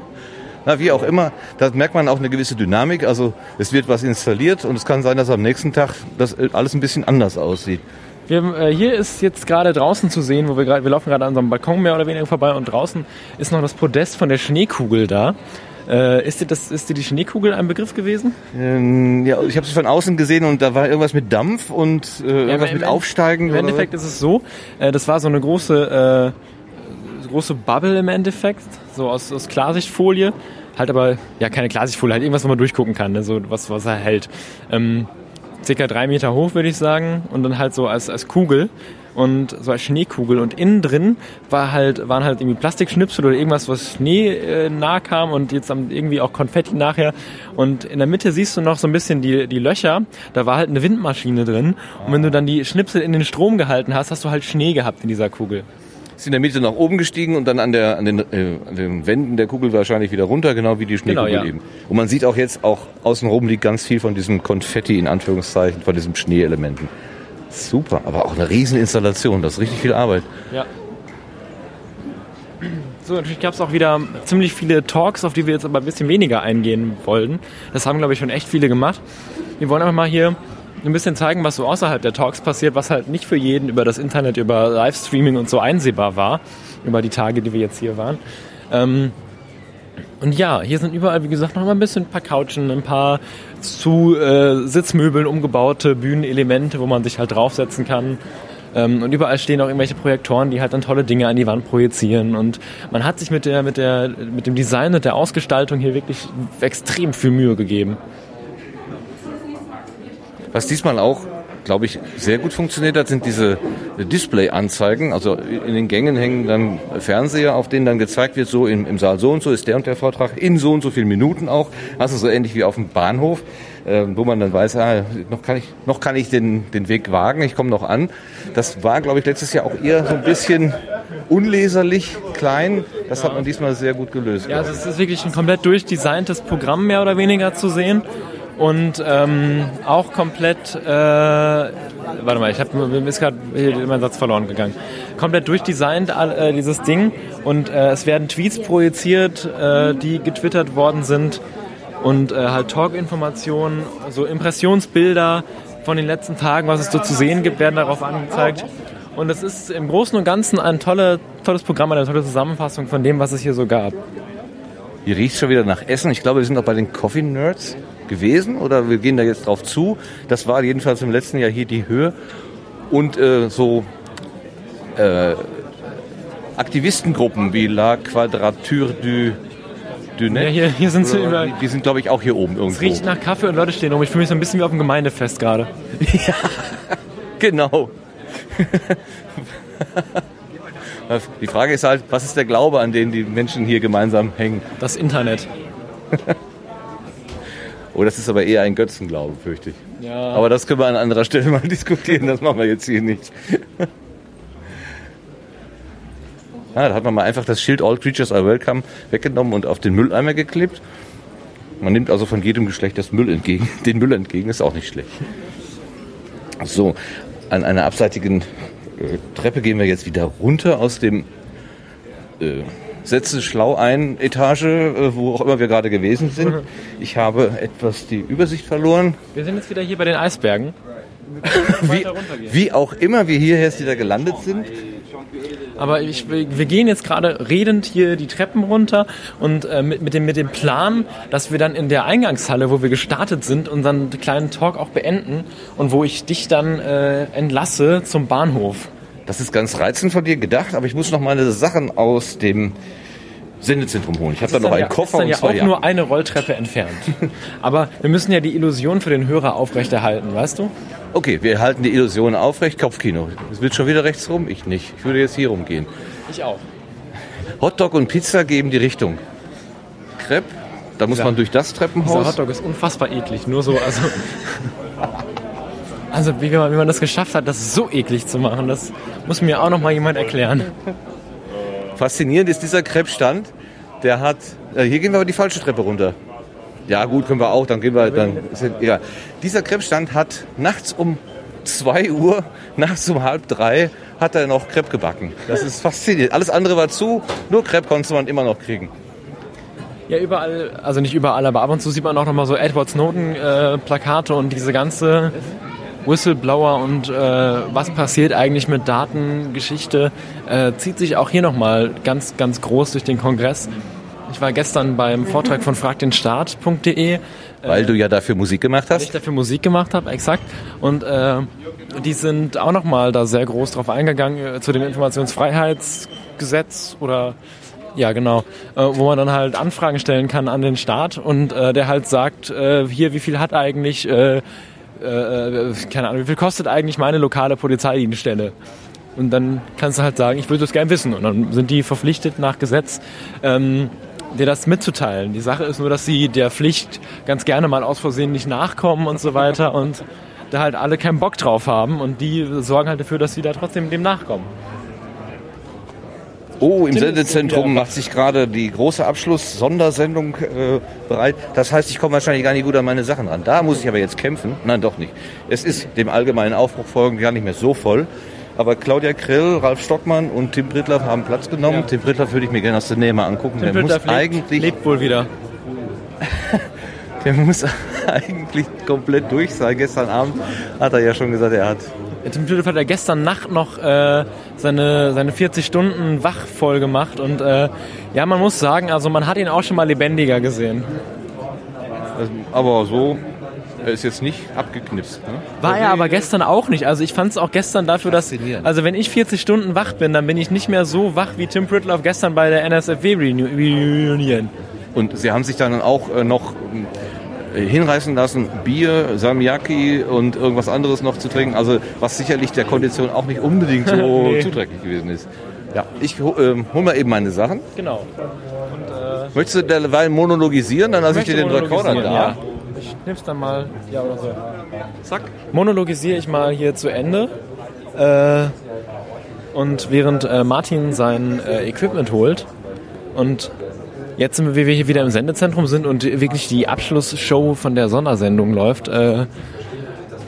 Na, wie auch immer, da merkt man auch eine gewisse Dynamik. Also es wird was installiert und es kann sein, dass am nächsten Tag das äh, alles ein bisschen anders aussieht. Wir, äh, hier ist jetzt gerade draußen zu sehen, wo wir gerade, wir laufen gerade an so einem Balkon mehr oder weniger vorbei und draußen ist noch das Podest von der Schneekugel da. Äh, ist, dir das, ist dir die Schneekugel ein Begriff gewesen? Ähm, ja, ich habe sie von außen gesehen und da war irgendwas mit Dampf und äh, irgendwas im mit Aufsteigen. Im Endeffekt ist es so, äh, das war so eine große, äh, große Bubble im Endeffekt, so aus, aus Klarsichtfolie. Halt aber, ja, keine Klarsichtfolie, halt irgendwas, wo man durchgucken kann, ne? so was, was er hält. Ähm, circa drei Meter hoch, würde ich sagen, und dann halt so als, als Kugel und so als Schneekugel und innen drin war halt, waren halt irgendwie Plastikschnipsel oder irgendwas, was Schnee äh, nah kam und jetzt irgendwie auch Konfetti nachher und in der Mitte siehst du noch so ein bisschen die, die Löcher, da war halt eine Windmaschine drin und wenn du dann die Schnipsel in den Strom gehalten hast, hast du halt Schnee gehabt in dieser Kugel. Ist in der Mitte nach oben gestiegen und dann an, der, an, den, äh, an den Wänden der Kugel wahrscheinlich wieder runter, genau wie die Schneekugel Genau, ja. eben. Und man sieht auch jetzt, auch außenrum liegt ganz viel von diesem Konfetti in Anführungszeichen, von diesem Schneeelementen. Super, aber auch eine Rieseninstallation, das ist richtig viel Arbeit. Ja. So, natürlich gab es auch wieder ziemlich viele Talks, auf die wir jetzt aber ein bisschen weniger eingehen wollten. Das haben, glaube ich, schon echt viele gemacht. Wir wollen einfach mal hier ein bisschen zeigen, was so außerhalb der Talks passiert, was halt nicht für jeden über das Internet, über Livestreaming und so einsehbar war, über die Tage, die wir jetzt hier waren. Ähm, und ja, hier sind überall, wie gesagt, noch mal ein bisschen ein paar Couchen, ein paar zu äh, Sitzmöbeln umgebaute Bühnenelemente, wo man sich halt draufsetzen kann. Ähm, und überall stehen auch irgendwelche Projektoren, die halt dann tolle Dinge an die Wand projizieren. Und man hat sich mit der, mit der, mit dem Design und der Ausgestaltung hier wirklich extrem viel Mühe gegeben. Was diesmal auch, glaube ich, sehr gut funktioniert hat, sind diese Display-Anzeigen. Also in den Gängen hängen dann Fernseher, auf denen dann gezeigt wird, so im, im Saal so und so ist der und der Vortrag, in so und so vielen Minuten auch. Also so ähnlich wie auf dem Bahnhof, äh, wo man dann weiß, ah, noch kann ich, noch kann ich den, den Weg wagen, ich komme noch an. Das war, glaube ich, letztes Jahr auch eher so ein bisschen unleserlich, klein. Das hat man diesmal sehr gut gelöst. Ja, also es ist wirklich ein komplett durchdesigntes Programm mehr oder weniger zu sehen. Und ähm, auch komplett, äh, warte mal, ich habe mir ist gerade mein Satz verloren gegangen. Komplett durchdesignt äh, dieses Ding und äh, es werden Tweets projiziert, äh, die getwittert worden sind und äh, halt Talk-Informationen, so Impressionsbilder von den letzten Tagen, was es so zu sehen gibt, werden darauf angezeigt. Und es ist im Großen und Ganzen ein tolle, tolles Programm, eine tolle Zusammenfassung von dem, was es hier so gab. Hier riecht schon wieder nach Essen. Ich glaube, wir sind auch bei den Coffee Nerds gewesen oder wir gehen da jetzt drauf zu. Das war jedenfalls im letzten Jahr hier die Höhe. Und äh, so äh, Aktivistengruppen wie La Quadrature du. Ja, hier, hier sind sie überall. die, die sind, glaube ich, auch hier oben Es irgendwo. riecht nach Kaffee und Leute stehen rum. Ich fühle mich so ein bisschen wie auf dem Gemeindefest gerade. <laughs> Genau. <laughs> Die Frage ist halt, was ist der Glaube, an den die Menschen hier gemeinsam hängen? Das Internet. <laughs> Oh, das ist aber eher ein Götzenglaube, fürchte ich. Ja. Aber das können wir an anderer Stelle mal <laughs> diskutieren, das machen wir jetzt hier nicht. <laughs> Ah, da hat man mal einfach das Schild All Creatures are Welcome weggenommen und auf den Mülleimer geklebt. Man nimmt also von jedem Geschlecht das Müll entgegen. <laughs> Den Müll entgegen ist auch nicht schlecht. So, an einer abseitigen äh, Treppe gehen wir jetzt wieder runter aus dem äh, Setze schlau ein Etage, äh, wo auch immer wir gerade gewesen sind. <laughs> Ich habe etwas die Übersicht verloren. Wir sind jetzt wieder hier bei den Eisbergen. <laughs> wie, wie auch immer wir hier jetzt wieder gelandet sind. Aber ich, wir gehen jetzt gerade redend hier die Treppen runter und äh, mit, mit, dem, mit dem Plan, dass wir dann in der Eingangshalle, wo wir gestartet sind, unseren kleinen Talk auch beenden und wo ich dich dann äh, entlasse zum Bahnhof. Das ist ganz reizend von dir gedacht, aber ich muss noch meine Sachen aus dem Sendezentrum holen. Ich habe da noch einen ja, Koffer ist dann und ja zwei auch Jacken. nur eine Rolltreppe entfernt. <laughs> Aber wir müssen ja die Illusion für den Hörer aufrechterhalten, weißt du? Okay, wir halten die Illusion aufrecht. Kopfkino. Es wird schon wieder rechts rum. Ich nicht. Ich würde jetzt hier rumgehen. Ich auch. Hotdog und Pizza geben die Richtung. Crepe, da muss Ja. man durch das Dieser Treppenhaus. Hotdog ist unfassbar eklig. Nur so, also. <laughs> Also wie man, das geschafft hat, das so eklig zu machen, das muss mir auch noch mal jemand erklären. Faszinierend ist dieser Crepe-Stand. Der hat. Äh, hier gehen wir aber die falsche Treppe runter. Ja, gut, können wir auch. Dann gehen wir. Dann ist ja, egal. Dieser Crepe-Stand hat nachts um 2 Uhr, nachts um halb drei, hat er noch Crepe gebacken. Das ist faszinierend. Alles andere war zu. Nur Crepe konnte man immer noch kriegen. Ja, überall, also nicht überall, aber ab und zu sieht man auch noch mal so Edward Snowden äh, Plakate und diese ganze Whistleblower und äh, was passiert eigentlich mit Datengeschichte äh, zieht sich auch hier noch mal ganz ganz groß durch den Kongress. Ich war gestern beim Vortrag von fragdenstaat.de Weil du ja dafür Musik gemacht weil ich hast. dafür Musik gemacht habe, exakt. Und äh, die sind auch nochmal da sehr groß drauf eingegangen äh, zu dem Informationsfreiheitsgesetz oder ja genau, äh, wo man dann halt Anfragen stellen kann an den Staat und äh, der halt sagt, äh, hier wie viel hat eigentlich, äh, äh, keine Ahnung, wie viel kostet eigentlich meine lokale Polizeidienststelle? Und dann kannst du halt sagen, ich würde das gern wissen. Und dann sind die verpflichtet nach Gesetz, ähm, dir das mitzuteilen. Die Sache ist nur, dass sie der Pflicht ganz gerne mal aus Versehen nicht nachkommen und so weiter und da halt alle keinen Bock drauf haben und die sorgen halt dafür, dass sie da trotzdem dem nachkommen. Oh, im Tim Sendezentrum macht sich gerade die große Abschluss-Sondersendung äh, bereit. Das heißt, ich komme wahrscheinlich gar nicht gut an meine Sachen ran. Da muss ich aber jetzt kämpfen. Nein, doch nicht. Es ist dem allgemeinen Aufbruch folgend gar nicht mehr so voll. Aber Claudia Krill, Ralf Stockmann und Tim Brittler haben Platz genommen. Ja. Tim Brittler würde ich mir gerne aus der Nähe mal angucken. der, muss lebt, eigentlich, lebt wohl wieder. <laughs> der muss <laughs> eigentlich komplett durch sein. Gestern Abend hat er ja schon gesagt, er hat Tim Philipp hat ja gestern Nacht noch äh, seine, seine 40 Stunden wach voll gemacht und äh, ja, man muss sagen, also man hat ihn auch schon mal lebendiger gesehen. also, aber so, er ist jetzt nicht abgeknipst. Ne? War er aber gestern auch nicht. Also ich fand es auch gestern dafür, dass also wenn ich 40 Stunden wach bin, dann bin ich nicht mehr so wach wie Tim Pritloff gestern bei der NSFW Reunion. Reunion. Und sie haben sich dann auch äh, noch hinreißen lassen, Bier, Samyaki und irgendwas anderes noch zu trinken. Also was sicherlich der Kondition auch nicht unbedingt so <laughs> Nee. zuträglich gewesen ist. Ja, ich ähm, hol mal eben meine Sachen. Genau. Möchtest du derweil monologisieren? Dann lasse ich dir den Rekorder da. Ja. Ich nimm's dann mal. Ja, oder so. Zack. Monologisiere ich mal hier zu Ende. Äh, und während äh, Martin sein äh, Equipment holt und jetzt sind wir, hier wieder im Sendezentrum sind und wirklich die Abschlussshow von der Sondersendung läuft, äh,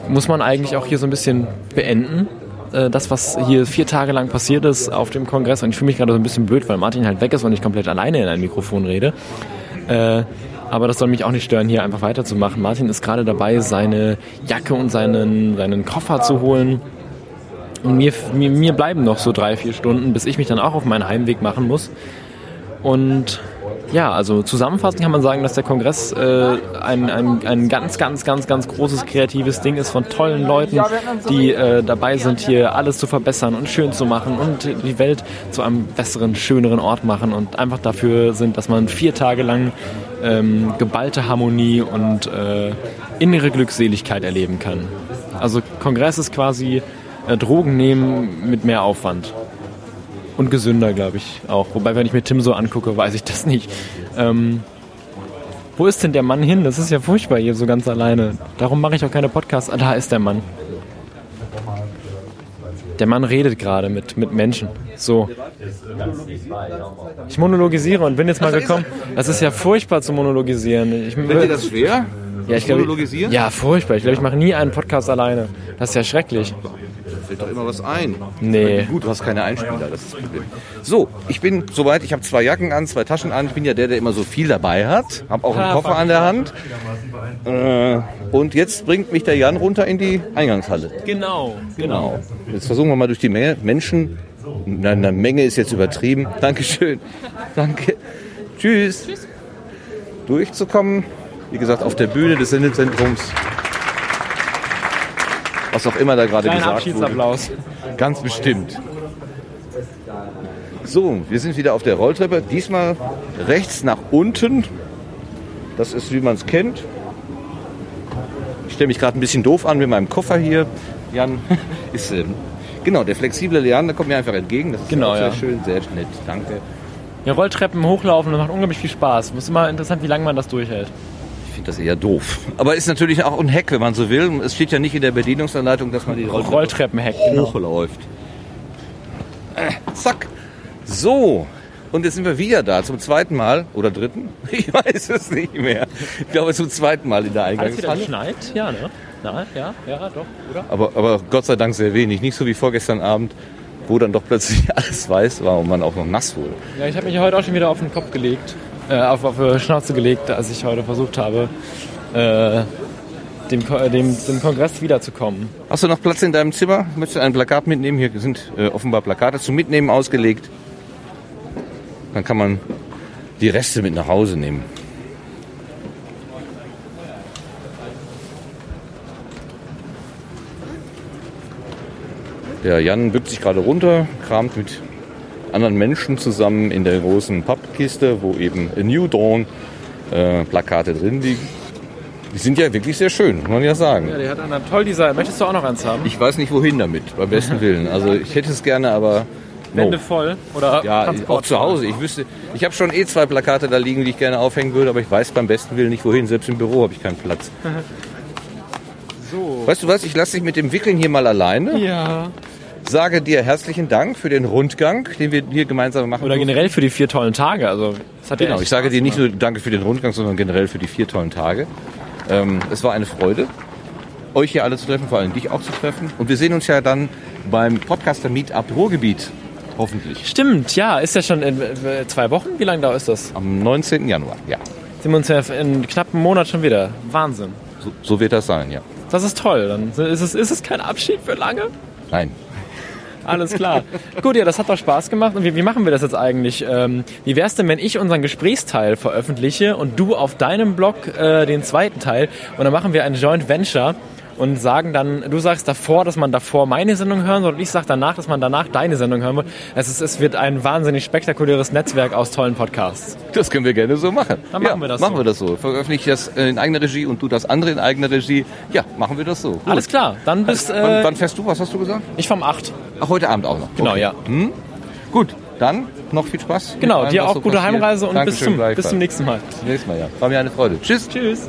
muss man eigentlich auch hier so ein bisschen beenden. Äh, Das, was hier vier Tage lang passiert ist auf dem Kongress, und ich fühle mich gerade so ein bisschen blöd, weil Martin halt weg ist und ich komplett alleine in ein Mikrofon rede. Äh, aber das soll mich auch nicht stören, hier einfach weiterzumachen. Martin ist gerade dabei, seine Jacke und seinen, seinen Koffer zu holen. Und mir, mir, mir bleiben noch so drei, vier Stunden, bis ich mich dann auch auf meinen Heimweg machen muss. Und ja, also zusammenfassend kann man sagen, dass der Kongress äh, ein, ein, ein ganz, ganz, ganz, ganz großes kreatives Ding ist von tollen Leuten, die äh, dabei sind, hier alles zu verbessern und schön zu machen und die Welt zu einem besseren, schöneren Ort machen und einfach dafür sind, dass man vier Tage lang ähm, geballte Harmonie und äh, innere Glückseligkeit erleben kann. Also Kongress ist quasi äh, Drogen nehmen mit mehr Aufwand. Und gesünder, glaube ich, auch. Wobei, wenn ich mir Tim so angucke, weiß ich das nicht. Ähm, wo ist denn der Mann hin? Das ist ja furchtbar hier so ganz alleine. Darum mache ich auch keine Podcasts. Ah, da ist der Mann. Der Mann redet gerade mit, mit Menschen. So. Ich monologisiere und bin jetzt mal gekommen. Das ist ja furchtbar zu monologisieren. Ich, Fällt dir das schwer? ja, ich glaube, ja, furchtbar. Ich glaube, ich mache nie einen Podcast alleine. Das ist ja schrecklich. Fällt doch immer was ein. Nee. Gut, du hast keine Einspieler, das ist das Problem. So, ich bin soweit, ich habe zwei Jacken an, zwei Taschen an. Ich bin ja der, der immer so viel dabei hat. Habe auch einen Koffer an der Hand. Äh, und jetzt bringt mich der Jan runter in die Eingangshalle. Genau, genau. Jetzt versuchen wir mal durch die Menge Menschen. Nein, eine Menge ist jetzt übertrieben. <laughs> Dankeschön. Danke. Tschüss. Durchzukommen. Wie gesagt, auf der Bühne des Sendezentrums. Was auch immer da gerade gesagt wurde. Ganz bestimmt. So, wir sind wieder auf der Rolltreppe. Diesmal rechts nach unten. Das ist, wie man es kennt. Ich stelle mich gerade ein bisschen doof an mit meinem Koffer hier. Jan <laughs> ist, ähm, genau, der flexible Jan, der kommt mir einfach entgegen. Das ist Genau, sehr ja. schön, sehr nett. Danke. Ja, Rolltreppen hochlaufen, das macht unglaublich viel Spaß. Es ist immer interessant, wie lange man das durchhält. Ich finde das eher doof. Aber ist natürlich auch ein Hack, wenn man so will. Es steht ja nicht in der Bedienungsanleitung, dass man die Rolltreppe Rolltreppenhack, genau. hochläuft. Äh, zack. So. Und jetzt sind wir wieder da, zum zweiten Mal oder dritten. <laughs> Ich weiß es nicht mehr. Ich glaube zum zweiten Mal in der Alles wieder Eingangshalle. geschneit? Ja, ne? Na, ja, ja, doch, oder? Aber, aber Gott sei Dank sehr wenig. Nicht so wie vorgestern Abend, wo dann doch plötzlich <laughs> alles weiß war und man auch noch nass wurde. Ja, ich habe mich heute auch schon wieder auf den Kopf gelegt, äh, auf, auf Schnauze gelegt, als ich heute versucht habe, äh, dem, dem, dem Kongress wiederzukommen. Hast du noch Platz in deinem Zimmer? Möchtest du ein Plakat mitnehmen? Hier sind äh, offenbar Plakate zum Mitnehmen ausgelegt. Dann kann man die Reste mit nach Hause nehmen. Der Jan bückt sich gerade runter, kramt mit anderen Menschen zusammen in der großen Pappkiste, wo eben A New Dawn äh, Plakate drin liegen. Die sind ja wirklich sehr schön, muss man ja sagen. Ja, der hat einen toll Design. Möchtest du auch noch eins haben? Ich weiß nicht wohin damit, beim besten Willen. Also ich hätte es gerne, aber no. Wände voll oder Ja, Transport auch zu Hause. Ich wüsste, ich habe schon eh zwei Plakate da liegen, die ich gerne aufhängen würde, aber ich weiß beim besten Willen nicht wohin. Selbst im Büro habe ich keinen Platz. <laughs> So. Weißt du was? Ich lasse dich mit dem Wickeln hier mal alleine. Ja. Sage dir herzlichen Dank für den Rundgang, den wir hier gemeinsam machen. Oder generell für die vier tollen Tage. Also, das hat Genau, ich sage dir nicht nur Danke für den Rundgang, sondern generell für die vier tollen Tage. Ähm, es war eine Freude, euch hier alle zu treffen, vor allem dich auch zu treffen. Und wir sehen uns ja dann beim Podcaster Meetup Ruhrgebiet, hoffentlich. Stimmt, ja, ist ja schon in äh, zwei Wochen. Wie lange dauert das? Am 19. Januar, ja. Sind wir uns ja in knapp einem Monat schon wieder. Wahnsinn. So, so wird das sein, ja. Das ist toll. Dann ist es, ist es kein Abschied für lange? Nein. Alles klar. Gut, ja, das hat doch Spaß gemacht. Und wie, wie machen wir das jetzt eigentlich? Ähm, wie wär's denn, wenn ich unseren Gesprächsteil veröffentliche und du auf deinem Blog äh, den zweiten Teil und dann machen wir ein Joint Venture und sagen dann, du sagst davor, dass man davor meine Sendung hören soll und ich sag danach, dass man danach deine Sendung hören will. Es, ist, es wird ein wahnsinnig spektakuläres Netzwerk aus tollen Podcasts. Das können wir gerne so machen. Dann machen wir das machen so. wir das so. Veröffentliche das in eigener Regie und du das andere in eigener Regie. Ja, machen wir das so. Gut. Alles klar, dann bis Wann, äh, wann fährst du? Was hast du gesagt? ich vom 8. Ach, heute Abend auch noch. Genau, Okay. ja. Gut, dann noch viel Spaß. Genau, allem, dir auch so gute passiert. Heimreise und bis zum, bis zum nächsten Mal. Bis zum nächsten Mal, ja. War mir eine Freude. Tschüss. Tschüss.